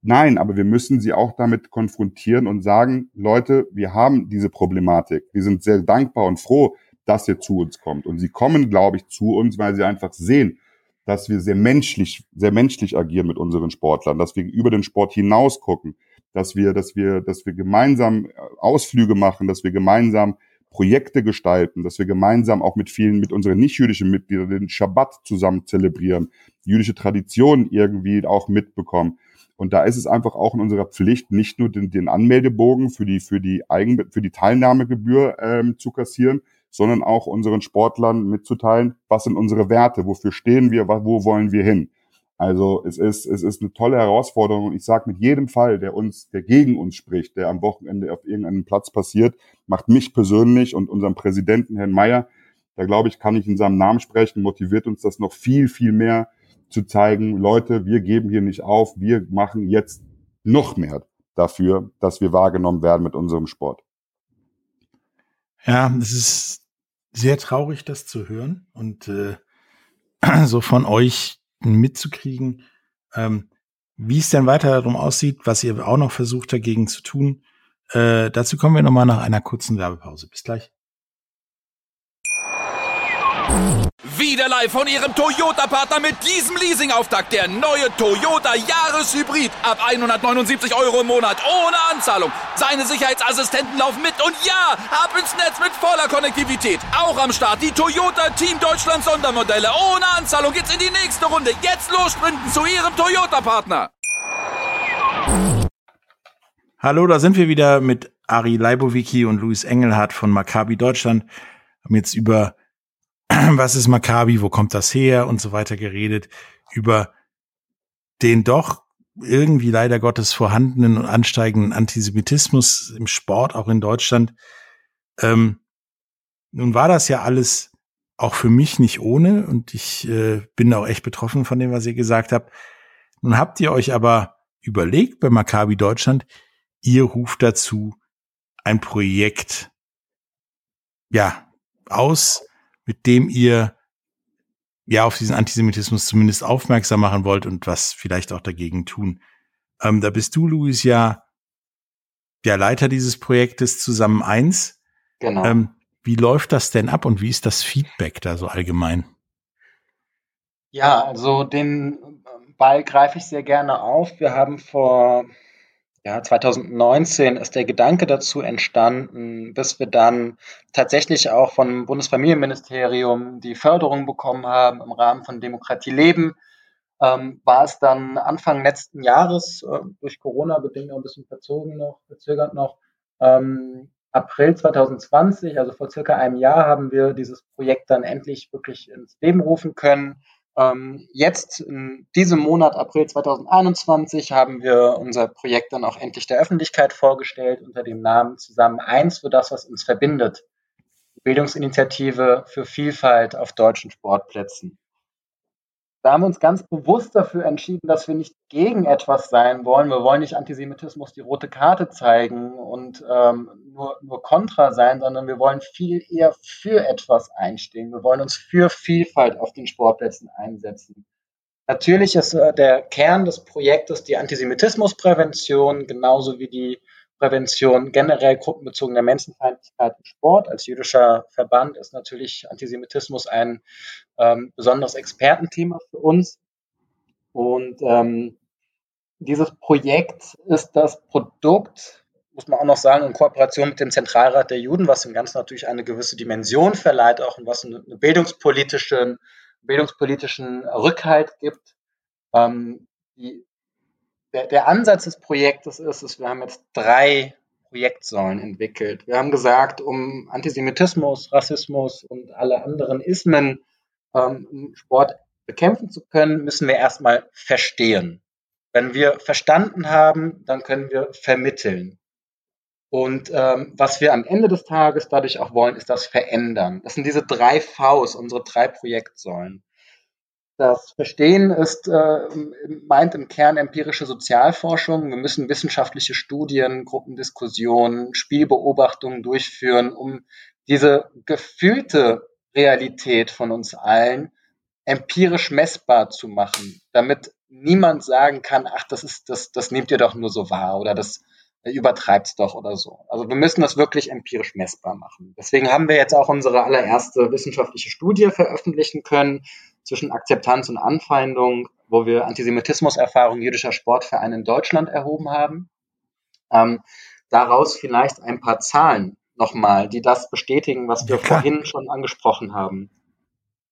Nein, aber wir müssen sie auch damit konfrontieren und sagen, Leute, wir haben diese Problematik. Wir sind sehr dankbar und froh, dass ihr zu uns kommt. Und sie kommen, glaube ich, zu uns, weil sie einfach sehen, dass wir sehr menschlich, sehr menschlich agieren mit unseren Sportlern, dass wir über den Sport hinaus gucken, dass wir, dass wir, dass wir gemeinsam äh, Ausflüge machen, dass wir gemeinsam Projekte gestalten, dass wir gemeinsam auch mit vielen, mit unseren nicht-jüdischen Mitgliedern den Schabbat zusammen zelebrieren, jüdische Traditionen irgendwie auch mitbekommen. Und da ist es einfach auch in unserer Pflicht, nicht nur den, den Anmeldebogen für die, für die Eigen, für die Teilnahmegebühr ähm, zu kassieren, sondern auch unseren Sportlern mitzuteilen, was sind unsere Werte, wofür stehen wir, wo wollen wir hin. Also es ist, es ist eine tolle Herausforderung und ich sage mit jedem Fall, der uns, der gegen uns spricht, der am Wochenende auf irgendeinem Platz passiert, macht mich persönlich und unserem Präsidenten Herrn Mayer, da glaube ich, kann ich in seinem Namen sprechen, motiviert uns das noch viel, viel mehr, zu zeigen, Leute, wir geben hier nicht auf, wir machen jetzt noch mehr dafür, dass wir wahrgenommen werden mit unserem Sport. Ja, es ist sehr traurig, das zu hören und äh, so von euch mitzukriegen, ähm, wie es denn weiter darum aussieht, was ihr auch noch versucht dagegen zu tun. Äh, dazu kommen wir nochmal nach einer kurzen Werbepause. Bis gleich. Wieder live von Ihrem Toyota-Partner mit diesem Leasing-Auftakt. Der neue Toyota Jahreshybrid. Ab 179 Euro im Monat. Ohne Anzahlung. Seine Sicherheitsassistenten laufen mit. Und ja, ab ins Netz mit voller Konnektivität. Auch am Start die Toyota Team Deutschland Sondermodelle. Ohne Anzahlung geht's in die nächste Runde. Jetzt los sprinten zu Ihrem Toyota-Partner. Hallo, da sind wir wieder mit Ari Leibowicki und Luis Engelhardt von Maccabi Deutschland. Haben jetzt über was ist Maccabi, wo kommt das her und so weiter geredet, über den doch irgendwie leider Gottes vorhandenen und ansteigenden Antisemitismus im Sport, auch in Deutschland. Ähm, nun war das ja alles auch für mich nicht ohne und ich äh, bin auch echt betroffen von dem, was ihr gesagt habt. Nun habt ihr euch aber überlegt bei Maccabi Deutschland, ihr ruft dazu ein Projekt, ja, aus, mit dem ihr ja auf diesen Antisemitismus zumindest aufmerksam machen wollt und was vielleicht auch dagegen tun. Ähm, da bist du, Luis, ja der Leiter dieses Projektes zusammen eins. Genau. Ähm, wie läuft das denn ab und wie ist das Feedback da so allgemein? Ja, also den Ball greife ich sehr gerne auf. Wir haben vor ja, 2019 ist der Gedanke dazu entstanden, bis wir dann tatsächlich auch vom Bundesfamilienministerium die Förderung bekommen haben im Rahmen von Demokratie leben. Ähm, war es dann Anfang letzten Jahres, äh, durch Corona bedingt noch ein bisschen verzogen noch, verzögert noch, ähm, April 2020, also vor circa einem Jahr, haben wir dieses Projekt dann endlich wirklich ins Leben rufen können. Ähm, jetzt in diesem Monat, April 2021, haben wir unser Projekt dann auch endlich der Öffentlichkeit vorgestellt unter dem Namen Zusammen eins für das, was uns verbindet. Bildungsinitiative für Vielfalt auf deutschen Sportplätzen. Da haben wir uns ganz bewusst dafür entschieden, dass wir nicht gegen etwas sein wollen. Wir wollen nicht Antisemitismus die rote Karte zeigen und ähm, nur, nur kontra sein, sondern wir wollen viel eher für etwas einstehen. Wir wollen uns für Vielfalt auf den Sportplätzen einsetzen. Natürlich ist äh, der Kern des Projektes die Antisemitismusprävention, genauso wie die Prävention generell gruppenbezogener Menschenfeindlichkeit im Sport. Als jüdischer Verband ist natürlich Antisemitismus ein ähm, besonderes Expertenthema für uns. Und ähm, dieses Projekt ist das Produkt, muss man auch noch sagen, in Kooperation mit dem Zentralrat der Juden, was dem Ganzen natürlich eine gewisse Dimension verleiht auch und was eine, eine bildungspolitischen, bildungspolitischen Rückhalt gibt. Ähm, die der, der Ansatz des Projektes ist, dass wir haben jetzt drei Projektsäulen entwickelt. Wir haben gesagt, um Antisemitismus, Rassismus und alle anderen Ismen ähm, im Sport bekämpfen zu können, müssen wir erstmal verstehen. Wenn wir verstanden haben, dann können wir vermitteln. Und ähm, was wir am Ende des Tages dadurch auch wollen, ist das Verändern. Das sind diese drei Vs, unsere drei Projektsäulen. Das Verstehen ist, äh, meint im Kern empirische Sozialforschung. Wir müssen wissenschaftliche Studien, Gruppendiskussionen, Spielbeobachtungen durchführen, um diese gefühlte Realität von uns allen empirisch messbar zu machen, damit niemand sagen kann, ach, das ist, das, das nehmt ihr doch nur so wahr oder das übertreibt's doch oder so. Also wir müssen das wirklich empirisch messbar machen. Deswegen haben wir jetzt auch unsere allererste wissenschaftliche Studie veröffentlichen können, zwischen Akzeptanz und Anfeindung, wo wir Antisemitismuserfahrung jüdischer Sportvereine in Deutschland erhoben haben. Ähm, daraus vielleicht ein paar Zahlen nochmal, die das bestätigen, was wir ja, vorhin schon angesprochen haben.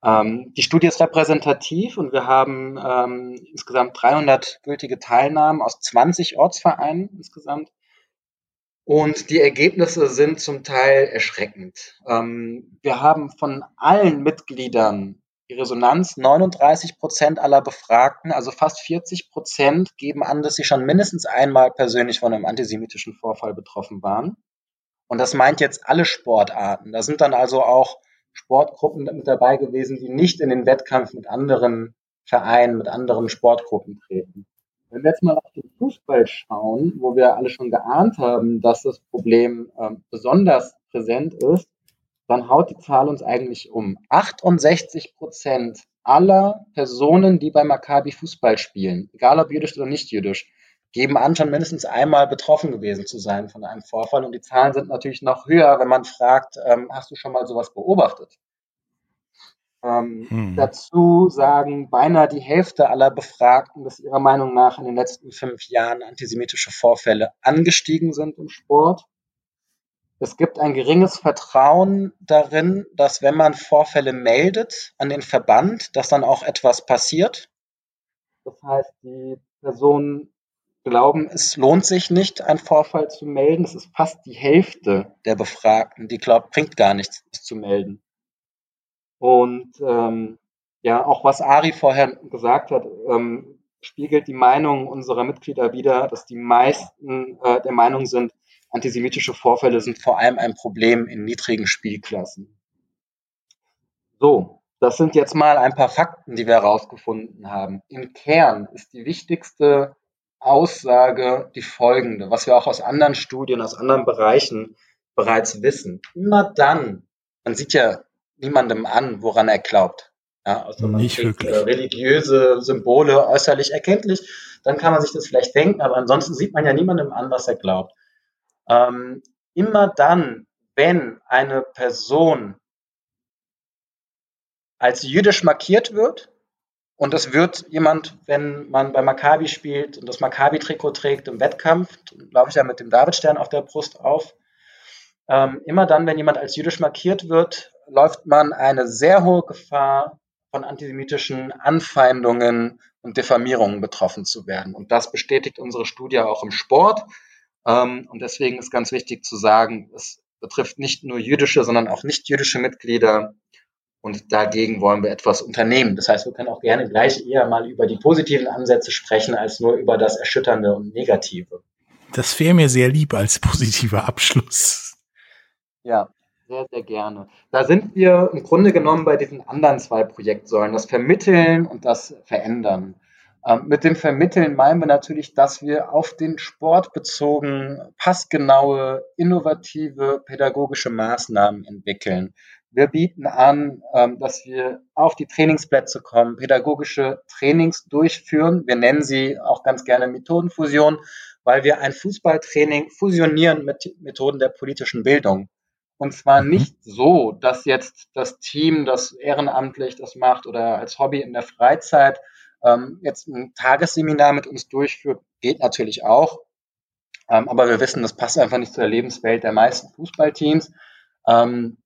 Ähm, die Studie ist repräsentativ und wir haben ähm, insgesamt 300 gültige Teilnahmen aus 20 Ortsvereinen insgesamt. Und die Ergebnisse sind zum Teil erschreckend. Ähm, wir haben von allen Mitgliedern die Resonanz, 39 Prozent aller Befragten, also fast 40 Prozent, geben an, dass sie schon mindestens einmal persönlich von einem antisemitischen Vorfall betroffen waren. Und das meint jetzt alle Sportarten. Da sind dann also auch Sportgruppen mit dabei gewesen, die nicht in den Wettkampf mit anderen Vereinen, mit anderen Sportgruppen treten. Wenn wir jetzt mal auf den Fußball schauen, wo wir alle schon geahnt haben, dass das Problem äh, besonders präsent ist, dann haut die Zahl uns eigentlich um. 68 Prozent aller Personen, die bei Maccabi Fußball spielen, egal ob jüdisch oder nicht jüdisch, geben an, schon mindestens einmal betroffen gewesen zu sein von einem Vorfall. Und die Zahlen sind natürlich noch höher, wenn man fragt, ähm, hast du schon mal sowas beobachtet? Ähm, hm. Dazu sagen beinahe die Hälfte aller Befragten, dass ihrer Meinung nach in den letzten fünf Jahren antisemitische Vorfälle angestiegen sind im Sport. Es gibt ein geringes Vertrauen darin, dass wenn man Vorfälle meldet an den Verband, dass dann auch etwas passiert. Das heißt, die Personen glauben, es lohnt sich nicht, einen Vorfall zu melden. Es ist fast die Hälfte der Befragten, die glaubt, bringt gar nichts, es zu melden. Und ähm, ja, auch was Ari vorher gesagt hat, ähm, spiegelt die Meinung unserer Mitglieder wider, dass die meisten äh, der Meinung sind, Antisemitische Vorfälle sind vor allem ein Problem in niedrigen Spielklassen. So, das sind jetzt mal ein paar Fakten, die wir herausgefunden haben. Im Kern ist die wichtigste Aussage die folgende, was wir auch aus anderen Studien, aus anderen Bereichen bereits wissen. Immer dann, man sieht ja niemandem an, woran er glaubt. Ja, also Nicht wirklich. religiöse Symbole äußerlich erkenntlich, dann kann man sich das vielleicht denken, aber ansonsten sieht man ja niemandem an, was er glaubt. Ähm, immer dann, wenn eine Person als jüdisch markiert wird, und das wird jemand, wenn man bei Maccabi spielt und das Maccabi-Trikot trägt im Wettkampf, laufe ich ja mit dem Davidstern auf der Brust auf. Ähm, immer dann, wenn jemand als jüdisch markiert wird, läuft man eine sehr hohe Gefahr, von antisemitischen Anfeindungen und Diffamierungen betroffen zu werden. Und das bestätigt unsere Studie auch im Sport. Ähm, und deswegen ist ganz wichtig zu sagen, es betrifft nicht nur jüdische, sondern auch nicht jüdische Mitglieder. Und dagegen wollen wir etwas unternehmen. Das heißt, wir können auch gerne gleich eher mal über die positiven Ansätze sprechen, als nur über das Erschütternde und Negative. Das wäre mir sehr lieb als positiver Abschluss. Ja, Sehr, sehr gerne. Da sind wir im Grunde genommen bei diesen anderen zwei Projektsäulen, das Vermitteln und das Verändern. Ähm, mit dem Vermitteln meinen wir natürlich, dass wir auf den Sport bezogen passgenaue, innovative pädagogische Maßnahmen entwickeln. Wir bieten an, ähm, dass wir auf die Trainingsplätze kommen, pädagogische Trainings durchführen. Wir nennen sie auch ganz gerne Methodenfusion, weil wir ein Fußballtraining fusionieren mit Methoden der politischen Bildung. Und zwar mhm. nicht so, dass jetzt das Team, das ehrenamtlich das macht oder als Hobby in der Freizeit ähm, jetzt ein Tagesseminar mit uns durchführt, geht natürlich auch. Ähm, aber wir wissen, das passt einfach nicht zur Lebenswelt der meisten Fußballteams. Ähm,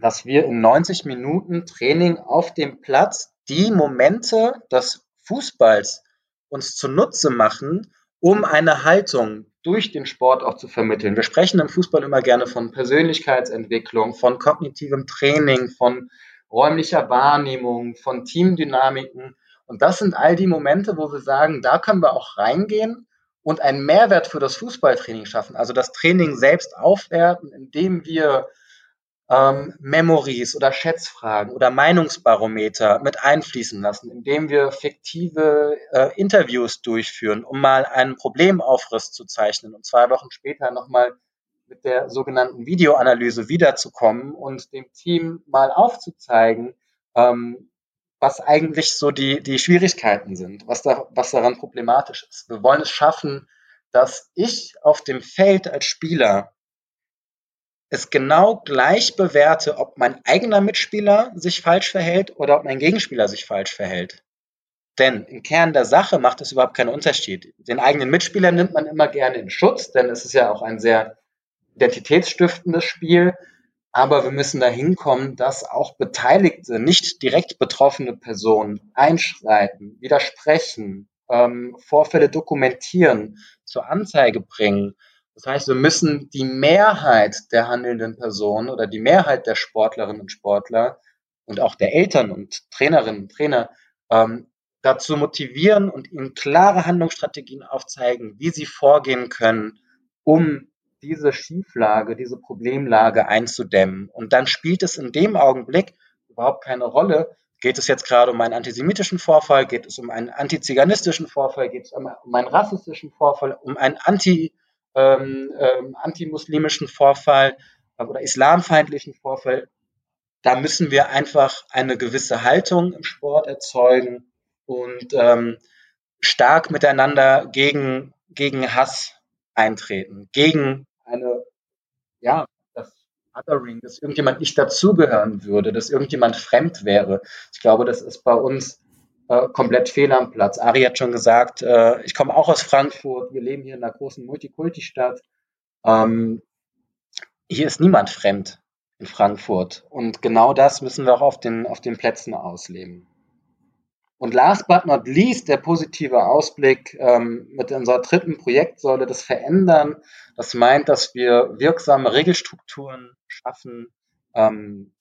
dass wir in 90 Minuten Training auf dem Platz die Momente des Fußballs uns zunutze machen, um eine Haltung durch den Sport auch zu vermitteln. Wir sprechen im Fußball immer gerne von Persönlichkeitsentwicklung, von kognitivem Training, von räumlicher Wahrnehmung, von Teamdynamiken. Und das sind all die Momente, wo wir sagen, da können wir auch reingehen und einen Mehrwert für das Fußballtraining schaffen. Also das Training selbst aufwerten, indem wir ähm, Memories oder Schätzfragen oder Meinungsbarometer mit einfließen lassen, indem wir fiktive äh, Interviews durchführen, um mal einen Problemaufriss zu zeichnen und zwei Wochen später nochmal mit der sogenannten Videoanalyse wiederzukommen und dem Team mal aufzuzeigen, ähm, was eigentlich so die, die Schwierigkeiten sind, was, da, was daran problematisch ist. Wir wollen es schaffen, dass ich auf dem Feld als Spieler es genau gleich bewerte, ob mein eigener Mitspieler sich falsch verhält oder ob mein Gegenspieler sich falsch verhält. Denn im Kern der Sache macht es überhaupt keinen Unterschied. Den eigenen Mitspieler nimmt man immer gerne in Schutz, denn es ist ja auch ein sehr identitätsstiftendes Spiel. Aber wir müssen dahin kommen, dass auch Beteiligte, nicht direkt betroffene Personen einschreiten, widersprechen, ähm, Vorfälle dokumentieren, zur Anzeige bringen. Das heißt, wir müssen die Mehrheit der handelnden Personen oder die Mehrheit der Sportlerinnen und Sportler und auch der Eltern und Trainerinnen und Trainer ähm, dazu motivieren und ihnen klare Handlungsstrategien aufzeigen, wie sie vorgehen können, um diese Schieflage, diese Problemlage einzudämmen. Und dann spielt es in dem Augenblick überhaupt keine Rolle, geht es jetzt gerade um einen antisemitischen Vorfall, geht es um einen antiziganistischen Vorfall, geht es um einen rassistischen Vorfall, um einen anti ähm, ähm, antimuslimischen Vorfall oder islamfeindlichen Vorfall, da müssen wir einfach eine gewisse Haltung im Sport erzeugen und ähm, stark miteinander gegen, gegen Hass eintreten, gegen eine, ja, das Othering, dass irgendjemand nicht dazugehören würde, dass irgendjemand fremd wäre. Ich glaube, das ist bei uns äh, komplett fehl am Platz. Ari hat schon gesagt, äh, ich komme auch aus Frankfurt, wir leben hier in einer großen Multikulti-Stadt. Ähm, hier ist niemand fremd in Frankfurt. Und genau das müssen wir auch auf den, auf den Plätzen ausleben. Und last but not least der positive Ausblick ähm, mit unserer dritten Projektsäule, das Verändern. Das meint, dass wir wirksame Regelstrukturen schaffen, ähm,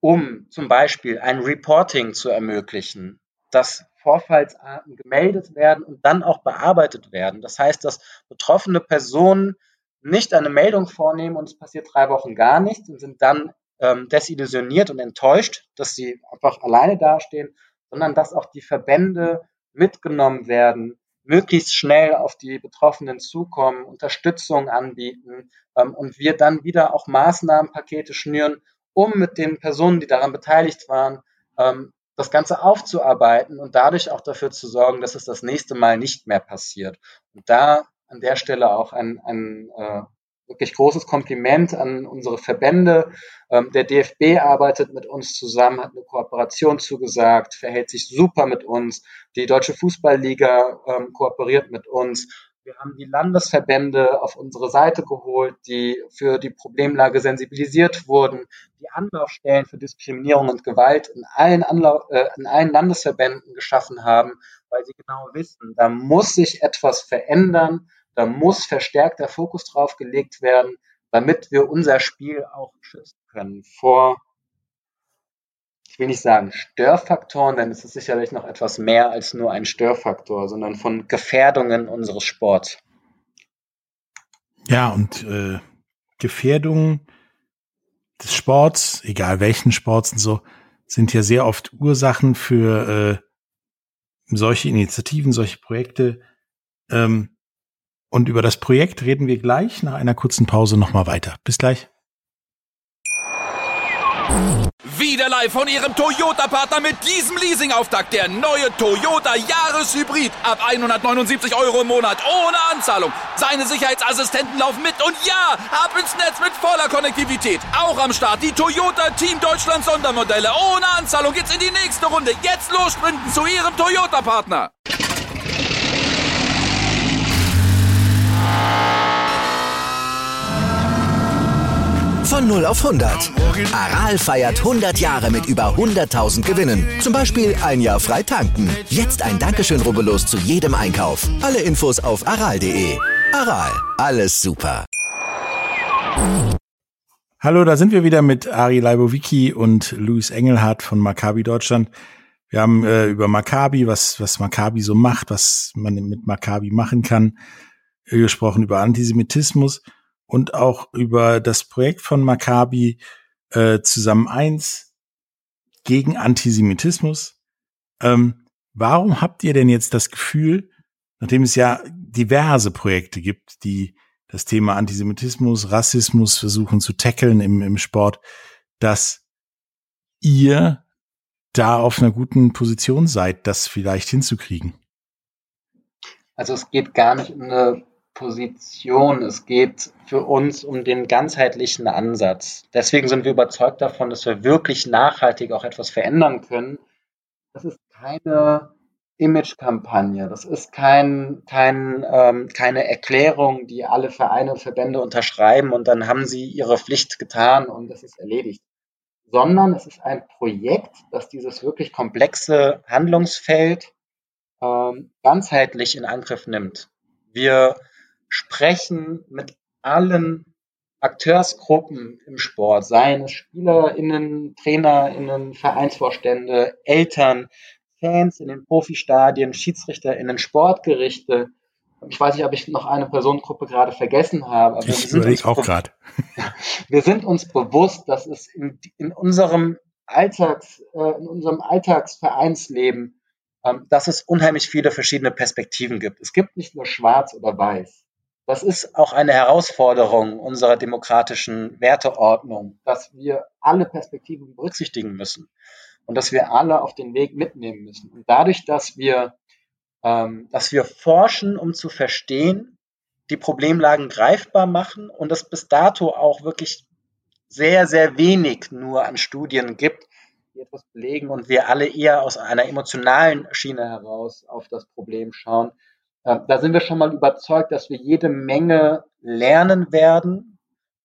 um zum Beispiel ein Reporting zu ermöglichen, dass Vorfallsarten gemeldet werden und dann auch bearbeitet werden. Das heißt, dass betroffene Personen nicht eine Meldung vornehmen und es passiert drei Wochen gar nichts und sind dann ähm, desillusioniert und enttäuscht, dass sie einfach alleine dastehen, sondern dass auch die Verbände mitgenommen werden, möglichst schnell auf die Betroffenen zukommen, Unterstützung anbieten ähm, und wir dann wieder auch Maßnahmenpakete schnüren, um mit den Personen, die daran beteiligt waren, ähm, das Ganze aufzuarbeiten und dadurch auch dafür zu sorgen, dass es das nächste Mal nicht mehr passiert. Und da an der Stelle auch ein, ein äh, wirklich großes Kompliment an unsere Verbände. Ähm, der DFB arbeitet mit uns zusammen, hat eine Kooperation zugesagt, verhält sich super mit uns. Die Deutsche Fußballliga ähm, kooperiert mit uns. Wir haben die Landesverbände auf unsere Seite geholt, die für die Problemlage sensibilisiert wurden, die Anlaufstellen für Diskriminierung und Gewalt in allen, Anlauf, äh, in allen Landesverbänden geschaffen haben, weil sie genau wissen, da muss sich etwas verändern, da muss verstärkt der Fokus drauf gelegt werden, damit wir unser Spiel auch schützen können vor ich will nicht sagen Störfaktoren, denn es ist sicherlich noch etwas mehr als nur ein Störfaktor, sondern von Gefährdungen unseres Sports. Ja, und äh, Gefährdungen des Sports, egal welchen Sports und so, sind ja sehr oft Ursachen für äh, solche Initiativen, solche Projekte. Ähm, und über das Projekt reden wir gleich nach einer kurzen Pause nochmal weiter. Bis gleich. Wieder live von Ihrem Toyota-Partner mit diesem Leasing-Auftakt. Der neue Toyota Jahreshybrid. Ab 179 Euro im Monat. Ohne Anzahlung. Seine Sicherheitsassistenten laufen mit. Und ja, ab ins Netz mit voller Konnektivität. Auch am Start die Toyota Team Deutschland Sondermodelle. Ohne Anzahlung geht's in die nächste Runde. Jetzt los zu Ihrem Toyota-Partner. Von 0 auf 100. Aral feiert 100 Jahre mit über 100.000 Gewinnen. Zum Beispiel ein Jahr frei tanken. Jetzt ein Dankeschön, rubbellos zu jedem Einkauf. Alle Infos auf aral.de. Aral, alles super. Hallo, da sind wir wieder mit Ari Leibowicki und Luis Engelhardt von Maccabi Deutschland. Wir haben äh, über Maccabi, was, was Maccabi so macht, was man mit Maccabi machen kann, gesprochen, über Antisemitismus und auch über das Projekt von Maccabi äh, zusammen eins gegen Antisemitismus. Ähm, warum habt ihr denn jetzt das Gefühl, nachdem es ja diverse Projekte gibt, die das Thema Antisemitismus, Rassismus versuchen zu tackeln im, im Sport, dass ihr da auf einer guten Position seid, das vielleicht hinzukriegen? Also es geht gar nicht um eine Position. Es geht für uns um den ganzheitlichen Ansatz. Deswegen sind wir überzeugt davon, dass wir wirklich nachhaltig auch etwas verändern können. Das ist keine Image-Kampagne. Das ist kein, kein, ähm, keine Erklärung, die alle Vereine und Verbände unterschreiben und dann haben sie ihre Pflicht getan und das ist erledigt. Sondern es ist ein Projekt, das dieses wirklich komplexe Handlungsfeld ähm, ganzheitlich in Angriff nimmt. Wir sprechen mit allen Akteursgruppen im Sport, seien es SpielerInnen, TrainerInnen, Vereinsvorstände, Eltern, Fans in den Profistadien, SchiedsrichterInnen, Sportgerichte. Ich weiß nicht, ob ich noch eine Personengruppe gerade vergessen habe. Aber ich überlege auch gerade. Wir sind uns bewusst, dass es in, in unserem Alltags, äh, in unserem Alltagsvereinsleben, ähm, dass es unheimlich viele verschiedene Perspektiven gibt. Es gibt nicht nur schwarz oder weiß. Das ist auch eine Herausforderung unserer demokratischen Werteordnung, dass wir alle Perspektiven berücksichtigen müssen und dass wir alle auf den Weg mitnehmen müssen. Und dadurch, dass wir, ähm, dass wir forschen, um zu verstehen, die Problemlagen greifbar machen und es bis dato auch wirklich sehr, sehr wenig nur an Studien gibt, die etwas belegen und wir alle eher aus einer emotionalen Schiene heraus auf das Problem schauen, da sind wir schon mal überzeugt, dass wir jede Menge lernen werden.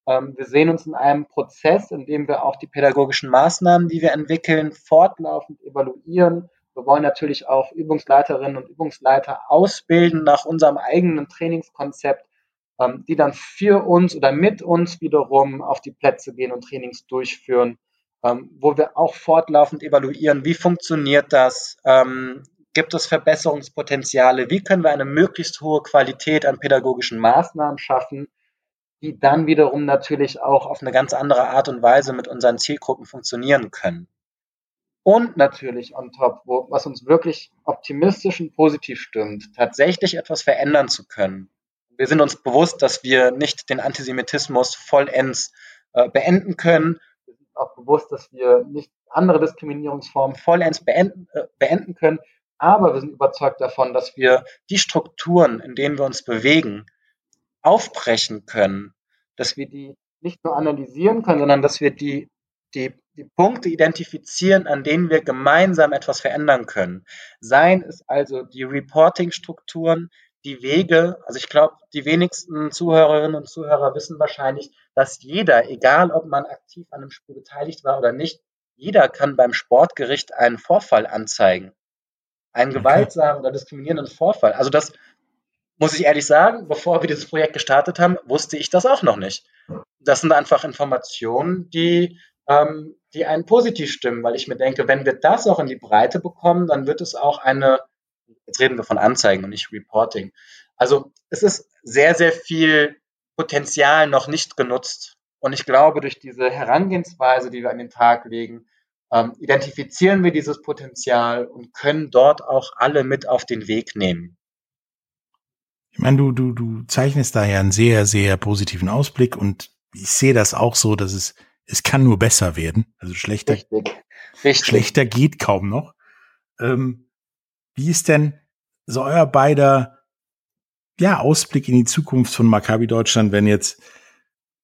Ähm, wir sehen uns in einem Prozess, in dem wir auch die pädagogischen Maßnahmen, die wir entwickeln, fortlaufend evaluieren. Wir wollen natürlich auch Übungsleiterinnen und Übungsleiter ausbilden nach unserem eigenen Trainingskonzept, ähm, die dann für uns oder mit uns wiederum auf die Plätze gehen und Trainings durchführen, wo wir auch fortlaufend evaluieren, wie funktioniert das, Gibt es Verbesserungspotenziale? Wie können wir eine möglichst hohe Qualität an pädagogischen Maßnahmen schaffen, die dann wiederum natürlich auch auf eine ganz andere Art und Weise mit unseren Zielgruppen funktionieren können? Und natürlich on top, wo, was uns wirklich optimistisch und positiv stimmt, tatsächlich etwas verändern zu können. Wir sind uns bewusst, dass wir nicht den Antisemitismus vollends äh, beenden können. Wir sind auch bewusst, dass wir nicht andere Diskriminierungsformen vollends beenden, äh, beenden können. Aber wir sind überzeugt davon, dass wir die Strukturen, in denen wir uns bewegen, aufbrechen können, dass wir die nicht nur analysieren können, sondern dass wir die, die, die Punkte identifizieren, an denen wir gemeinsam etwas verändern können. Seien es also die Reporting-Strukturen, die Wege, also ich glaube, die wenigsten Zuhörerinnen und Zuhörer wissen wahrscheinlich, dass jeder, egal ob man aktiv an einem Spiel beteiligt war oder nicht, jeder kann beim Sportgericht einen Vorfall anzeigen einen gewaltsamen oder diskriminierenden Vorfall. Also das muss ich ehrlich sagen, bevor wir dieses Projekt gestartet haben, wusste ich das auch noch nicht. Das sind einfach Informationen, die, ähm, die einen positiv stimmen, weil ich mir denke, wenn wir das auch in die Breite bekommen, dann wird es auch eine, jetzt reden wir von Anzeigen und nicht Reporting. Also es ist sehr, sehr viel Potenzial noch nicht genutzt. Und ich glaube, durch diese Herangehensweise, die wir an den Tag legen, ähm, identifizieren wir dieses Potenzial und können dort auch alle mit auf den Weg nehmen. Ich meine, du, du, du zeichnest da ja einen sehr, sehr positiven Ausblick und ich sehe das auch so, dass es, es kann nur besser werden. Also schlechter, Richtig. Richtig. schlechter geht kaum noch. Ähm, wie ist denn so euer beider ja, Ausblick in die Zukunft von Maccabi Deutschland, wenn jetzt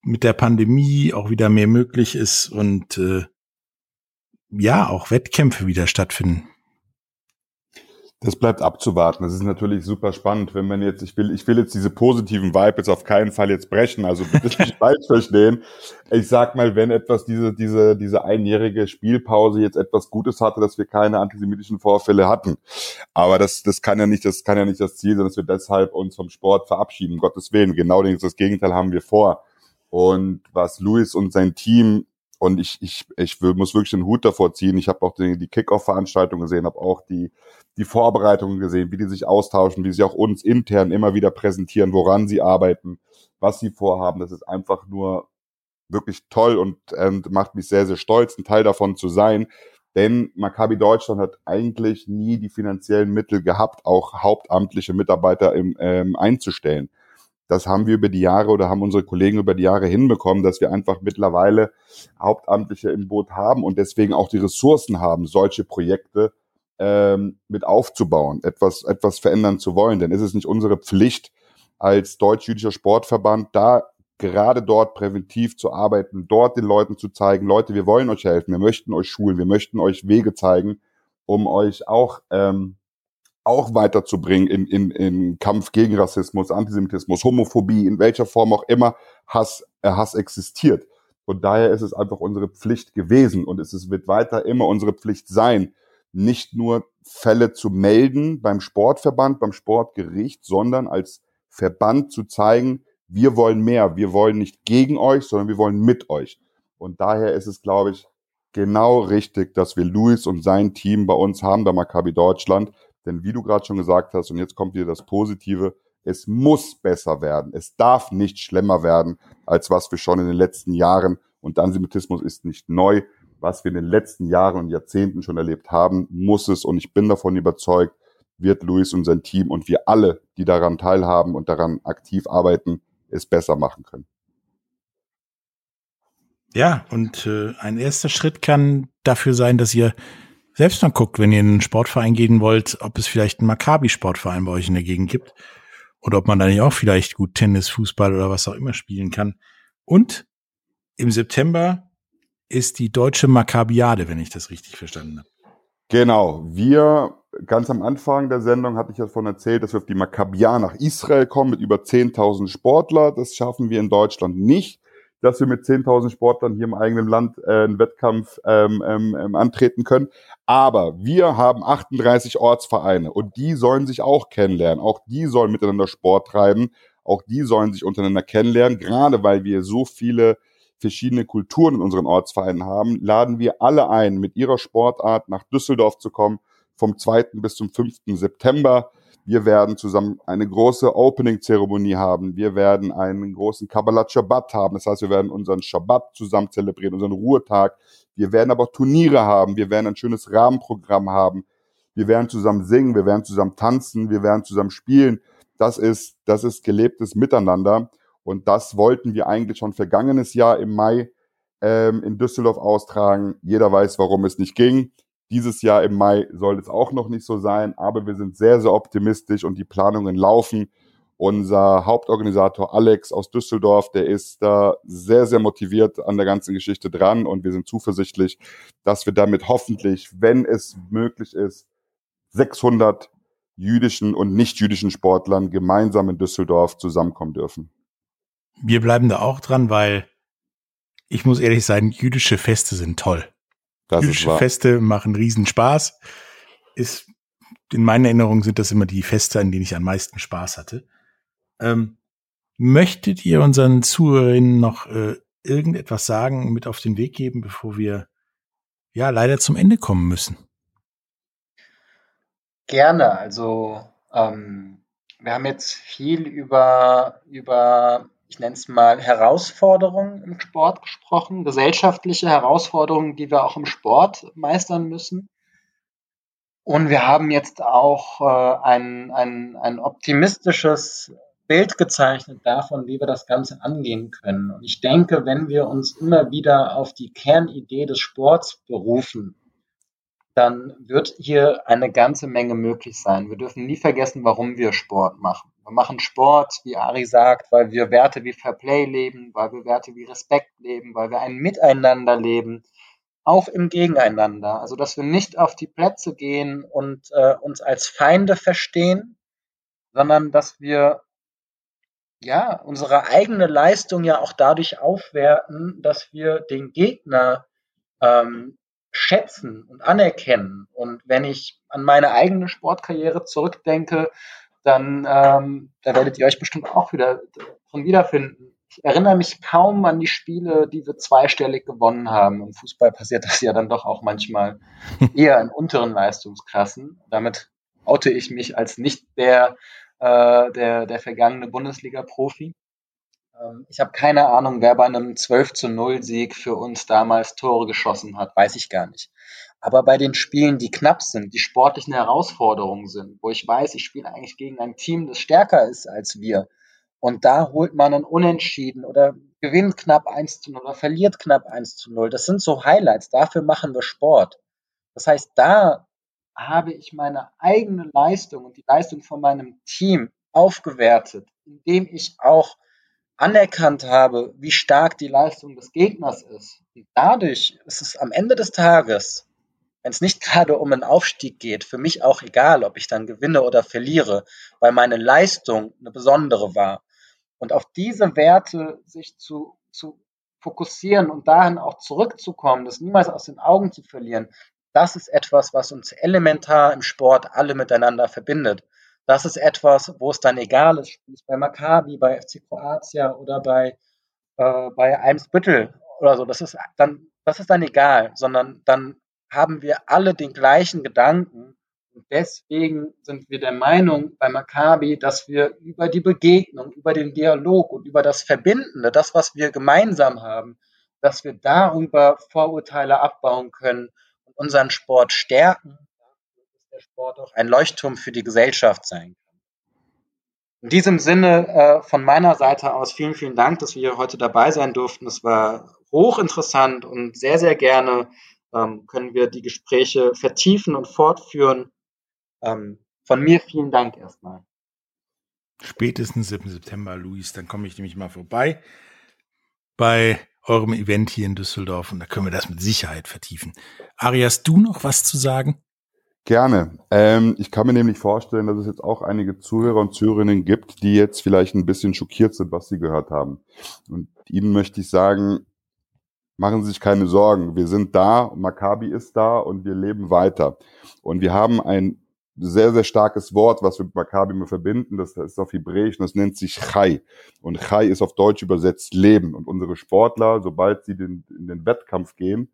mit der Pandemie auch wieder mehr möglich ist und äh, ja, auch Wettkämpfe wieder stattfinden? Das bleibt abzuwarten. Das ist natürlich super spannend, wenn man jetzt, ich will, ich will jetzt diese positiven Vibe jetzt auf keinen Fall jetzt brechen, also bitte nicht falsch verstehen. Ich sag mal, wenn etwas diese, diese, diese einjährige Spielpause jetzt etwas Gutes hatte, dass wir keine antisemitischen Vorfälle hatten. Aber das, das kann ja nicht, das kann ja nicht das Ziel sein, dass wir deshalb uns vom Sport verabschieden, um Gottes Willen. Genau das Gegenteil haben wir vor. Und was Luis und sein Team und ich, ich, ich will, muss wirklich den Hut davor ziehen. Ich habe auch die, die Kick-Off-Veranstaltung gesehen, habe auch die, die Vorbereitungen gesehen, wie die sich austauschen, wie sie auch uns intern immer wieder präsentieren, woran sie arbeiten, was sie vorhaben. Das ist einfach nur wirklich toll und, und macht mich sehr, sehr stolz, ein Teil davon zu sein. Denn Maccabi Deutschland hat eigentlich nie die finanziellen Mittel gehabt, auch hauptamtliche Mitarbeiter im, ähm, einzustellen. Das haben wir über die Jahre oder haben unsere Kollegen über die Jahre hinbekommen, dass wir einfach mittlerweile Hauptamtliche im Boot haben und deswegen auch die Ressourcen haben, solche Projekte ähm, mit aufzubauen, etwas, etwas verändern zu wollen. Denn ist es nicht unsere Pflicht als deutsch-jüdischer Sportverband, da gerade dort präventiv zu arbeiten, dort den Leuten zu zeigen, Leute, wir wollen euch helfen, wir möchten euch schulen, wir möchten euch Wege zeigen, um euch auch ähm, auch weiterzubringen in, in, in Kampf gegen Rassismus, Antisemitismus, Homophobie, in welcher Form auch immer Hass, äh, Hass existiert. Und daher ist es einfach unsere Pflicht gewesen und es ist, wird weiter immer unsere Pflicht sein, nicht nur Fälle zu melden beim Sportverband, beim Sportgericht, sondern als Verband zu zeigen, wir wollen mehr, wir wollen nicht gegen euch, sondern wir wollen mit euch. Und daher ist es, glaube ich, genau richtig, dass wir Luis und sein Team bei uns haben bei Maccabi Deutschland, denn wie du gerade schon gesagt hast, und jetzt kommt wieder das Positive, es muss besser werden. Es darf nicht schlimmer werden, als was wir schon in den letzten Jahren, und Antisemitismus ist nicht neu, was wir in den letzten Jahren und Jahrzehnten schon erlebt haben, muss es, und ich bin davon überzeugt, wird Luis und sein Team und wir alle, die daran teilhaben und daran aktiv arbeiten, es besser machen können. Ja, und äh, ein erster Schritt kann dafür sein, dass ihr selbst mal guckt, wenn ihr in einen Sportverein gehen wollt, ob es vielleicht einen Maccabi-Sportverein bei euch in der Gegend gibt. Oder ob man da nicht auch vielleicht gut Tennis, Fußball oder was auch immer spielen kann. Und im September ist die deutsche Maccabiade, wenn ich das richtig verstanden habe. Genau. Wir, ganz am Anfang der Sendung hatte ich ja davon erzählt, dass wir auf die Maccabia nach Israel kommen mit über 10.000 Sportler. Das schaffen wir in Deutschland nicht dass wir mit 10.000 Sportlern hier im eigenen Land äh, einen Wettkampf ähm, ähm, ähm, antreten können. Aber wir haben 38 Ortsvereine und die sollen sich auch kennenlernen. Auch die sollen miteinander Sport treiben. Auch die sollen sich untereinander kennenlernen. Gerade weil wir so viele verschiedene Kulturen in unseren Ortsvereinen haben, laden wir alle ein, mit ihrer Sportart nach Düsseldorf zu kommen, vom 2. bis zum 5. September. Wir werden zusammen eine große Opening-Zeremonie haben. Wir werden einen großen Kabbalat Shabbat haben. Das heißt, wir werden unseren Shabbat zusammen zelebrieren, unseren Ruhetag. Wir werden aber Turniere haben. Wir werden ein schönes Rahmenprogramm haben. Wir werden zusammen singen. Wir werden zusammen tanzen. Wir werden zusammen spielen. Das ist, das ist gelebtes Miteinander. Und das wollten wir eigentlich schon vergangenes Jahr im Mai ähm, in Düsseldorf austragen. Jeder weiß, warum es nicht ging. Dieses Jahr im Mai soll es auch noch nicht so sein, aber wir sind sehr, sehr optimistisch und die Planungen laufen. Unser Hauptorganisator Alex aus Düsseldorf, der ist da sehr, sehr motiviert an der ganzen Geschichte dran und wir sind zuversichtlich, dass wir damit hoffentlich, wenn es möglich ist, 600 jüdischen und nicht jüdischen Sportlern gemeinsam in Düsseldorf zusammenkommen dürfen. Wir bleiben da auch dran, weil ich muss ehrlich sein, jüdische Feste sind toll. Das Jüdische Feste machen riesen Spaß. Ist, in meiner Erinnerung sind das immer die Feste, an denen ich am meisten Spaß hatte. Ähm, möchtet ihr unseren Zuhörerinnen noch äh, irgendetwas sagen, mit auf den Weg geben, bevor wir ja leider zum Ende kommen müssen? Gerne. Also ähm, wir haben jetzt viel über, über ich nenne es mal, Herausforderungen im Sport gesprochen, gesellschaftliche Herausforderungen, die wir auch im Sport meistern müssen. Und wir haben jetzt auch äh, ein, ein, ein optimistisches Bild gezeichnet davon, wie wir das Ganze angehen können. Und ich denke, wenn wir uns immer wieder auf die Kernidee des Sports berufen, dann wird hier eine ganze Menge möglich sein. Wir dürfen nie vergessen, warum wir Sport machen. Wir machen Sport, wie Ari sagt, weil wir Werte wie Fair Play leben, weil wir Werte wie Respekt leben, weil wir ein Miteinander leben, auch im Gegeneinander. Also, dass wir nicht auf die Plätze gehen und äh, uns als Feinde verstehen, sondern dass wir ja, unsere eigene Leistung ja auch dadurch aufwerten, dass wir den Gegner ähm, schätzen und anerkennen. Und wenn ich an meine eigene Sportkarriere zurückdenke, dann ähm, da werdet ihr euch bestimmt auch wieder von wiederfinden. Ich erinnere mich kaum an die Spiele, die wir zweistellig gewonnen haben. Im Fußball passiert das ja dann doch auch manchmal eher in unteren Leistungsklassen. Damit oute ich mich als nicht der äh, der, der vergangene Bundesliga-Profi. Ähm, ich habe keine Ahnung, wer bei einem 12 zu 0 Sieg für uns damals Tore geschossen hat, weiß ich gar nicht. Aber bei den Spielen, die knapp sind, die sportlichen Herausforderungen sind, wo ich weiß, ich spiele eigentlich gegen ein Team, das stärker ist als wir, und da holt man einen Unentschieden oder gewinnt knapp 1 zu 0 oder verliert knapp 1 zu 0. Das sind so Highlights, dafür machen wir Sport. Das heißt, da habe ich meine eigene Leistung und die Leistung von meinem Team aufgewertet, indem ich auch anerkannt habe, wie stark die Leistung des Gegners ist. Und dadurch ist es am Ende des Tages, wenn es nicht gerade um einen Aufstieg geht, für mich auch egal, ob ich dann gewinne oder verliere, weil meine Leistung eine besondere war. Und auf diese Werte sich zu, zu fokussieren und dahin auch zurückzukommen, das niemals aus den Augen zu verlieren, das ist etwas, was uns elementar im Sport alle miteinander verbindet. Das ist etwas, wo es dann egal ist, spielst bei Maccabi, bei FC Kroatia oder bei, äh, bei Eimsbüttel oder so. Das ist dann, das ist dann egal, sondern dann haben wir alle den gleichen Gedanken. Und deswegen sind wir der Meinung bei Maccabi, dass wir über die Begegnung, über den Dialog und über das Verbindende, das, was wir gemeinsam haben, dass wir darüber Vorurteile abbauen können unseren Sport stärken, dass der Sport auch ein Leuchtturm für die Gesellschaft sein kann. In diesem Sinne äh, von meiner Seite aus vielen, vielen Dank, dass wir heute dabei sein durften. Es war hochinteressant und sehr, sehr gerne ähm, können wir die Gespräche vertiefen und fortführen. Ähm, von mir vielen Dank erstmal. Spätestens 7. September, Luis, dann komme ich nämlich mal vorbei bei eurem Event hier in Düsseldorf und da können wir das mit Sicherheit vertiefen. Ari, hast du noch was zu sagen? Gerne. Ähm, ich kann mir nämlich vorstellen, dass es jetzt auch einige Zuhörer und Zuhörerinnen gibt, die jetzt vielleicht ein bisschen schockiert sind, was sie gehört haben. Und ihnen möchte ich sagen, machen Sie sich keine Sorgen. Wir sind da, Maccabi ist da und wir leben weiter. Und wir haben ein sehr, sehr starkes Wort, was wir mit Maccabi immer verbinden. Das ist auf Hebräisch und das nennt sich Chai. Und Chai ist auf Deutsch übersetzt Leben. Und unsere Sportler, sobald sie den, in den Wettkampf gehen,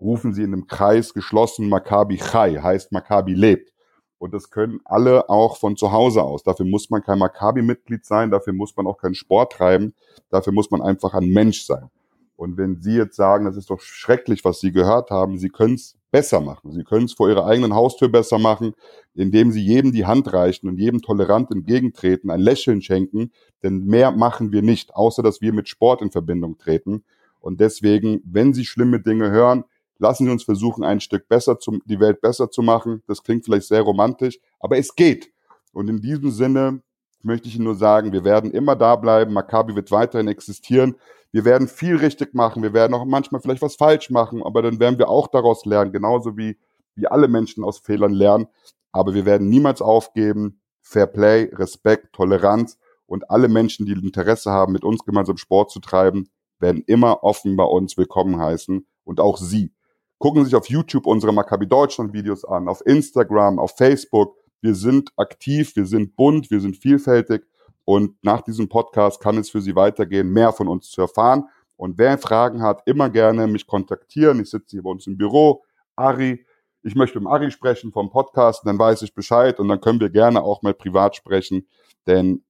rufen sie in einem Kreis geschlossen Maccabi Chai, heißt Maccabi lebt. Und das können alle auch von zu Hause aus. Dafür muss man kein Maccabi-Mitglied sein, dafür muss man auch keinen Sport treiben, dafür muss man einfach ein Mensch sein. Und wenn Sie jetzt sagen, das ist doch schrecklich, was Sie gehört haben, Sie können es besser machen. Sie können es vor Ihrer eigenen Haustür besser machen, indem Sie jedem die Hand reichen und jedem tolerant entgegentreten, ein Lächeln schenken. Denn mehr machen wir nicht, außer dass wir mit Sport in Verbindung treten. Und deswegen, wenn Sie schlimme Dinge hören, lassen Sie uns versuchen, ein Stück besser zu, die Welt besser zu machen. Das klingt vielleicht sehr romantisch, aber es geht. Und in diesem Sinne möchte ich Ihnen nur sagen, wir werden immer da bleiben. Maccabi wird weiterhin existieren. Wir werden viel richtig machen. Wir werden auch manchmal vielleicht was falsch machen, aber dann werden wir auch daraus lernen, genauso wie, wie alle Menschen aus Fehlern lernen. Aber wir werden niemals aufgeben. Fair Play, Respekt, Toleranz und alle Menschen, die Interesse haben, mit uns gemeinsam Sport zu treiben, werden immer offen bei uns willkommen heißen und auch Sie. Gucken Sie sich auf YouTube unsere Maccabi Deutschland Videos an, auf Instagram, auf Facebook. Wir sind aktiv, wir sind bunt, wir sind vielfältig und nach diesem Podcast kann es für Sie weitergehen, mehr von uns zu erfahren. Und wer Fragen hat, immer gerne mich kontaktieren. Ich sitze hier bei uns im Büro. Ari, ich möchte mit Ari sprechen vom Podcast, dann weiß ich Bescheid und dann können wir gerne auch mal privat sprechen. Denn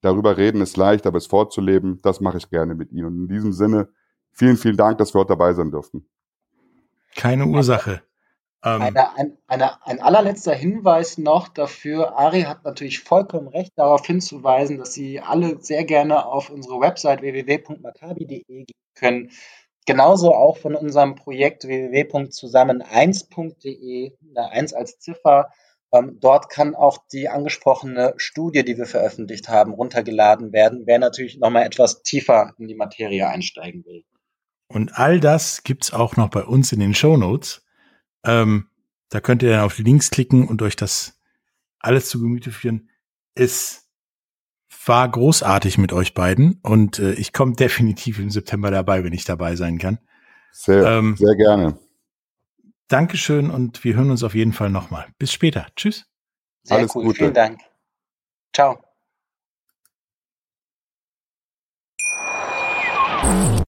Darüber reden ist leicht, aber es vorzuleben, das mache ich gerne mit Ihnen. Und in diesem Sinne, vielen, vielen Dank, dass wir heute dabei sein durften. Keine Ursache. Ähm, eine, ein, eine, ein allerletzter Hinweis noch dafür. Ari hat natürlich vollkommen recht, darauf hinzuweisen, dass Sie alle sehr gerne auf unsere Website www.maccabi.de gehen können. Genauso auch von unserem Projekt www.zusammen1.de, eine 1 als Ziffer. Ähm, dort kann auch die angesprochene Studie, die wir veröffentlicht haben, runtergeladen werden, wer natürlich nochmal etwas tiefer in die Materie einsteigen will. Und all das gibt's auch noch bei uns in den Show Notes. Ähm, da könnt ihr dann auf die Links klicken und euch das alles zu Gemüte führen. Es war großartig mit euch beiden und äh, ich komme definitiv im September dabei, wenn ich dabei sein kann. Sehr, ähm, sehr gerne. Dankeschön und wir hören uns auf jeden Fall nochmal. Bis später. Tschüss. Sehr Alles cool. Gute. Vielen Dank. Ciao.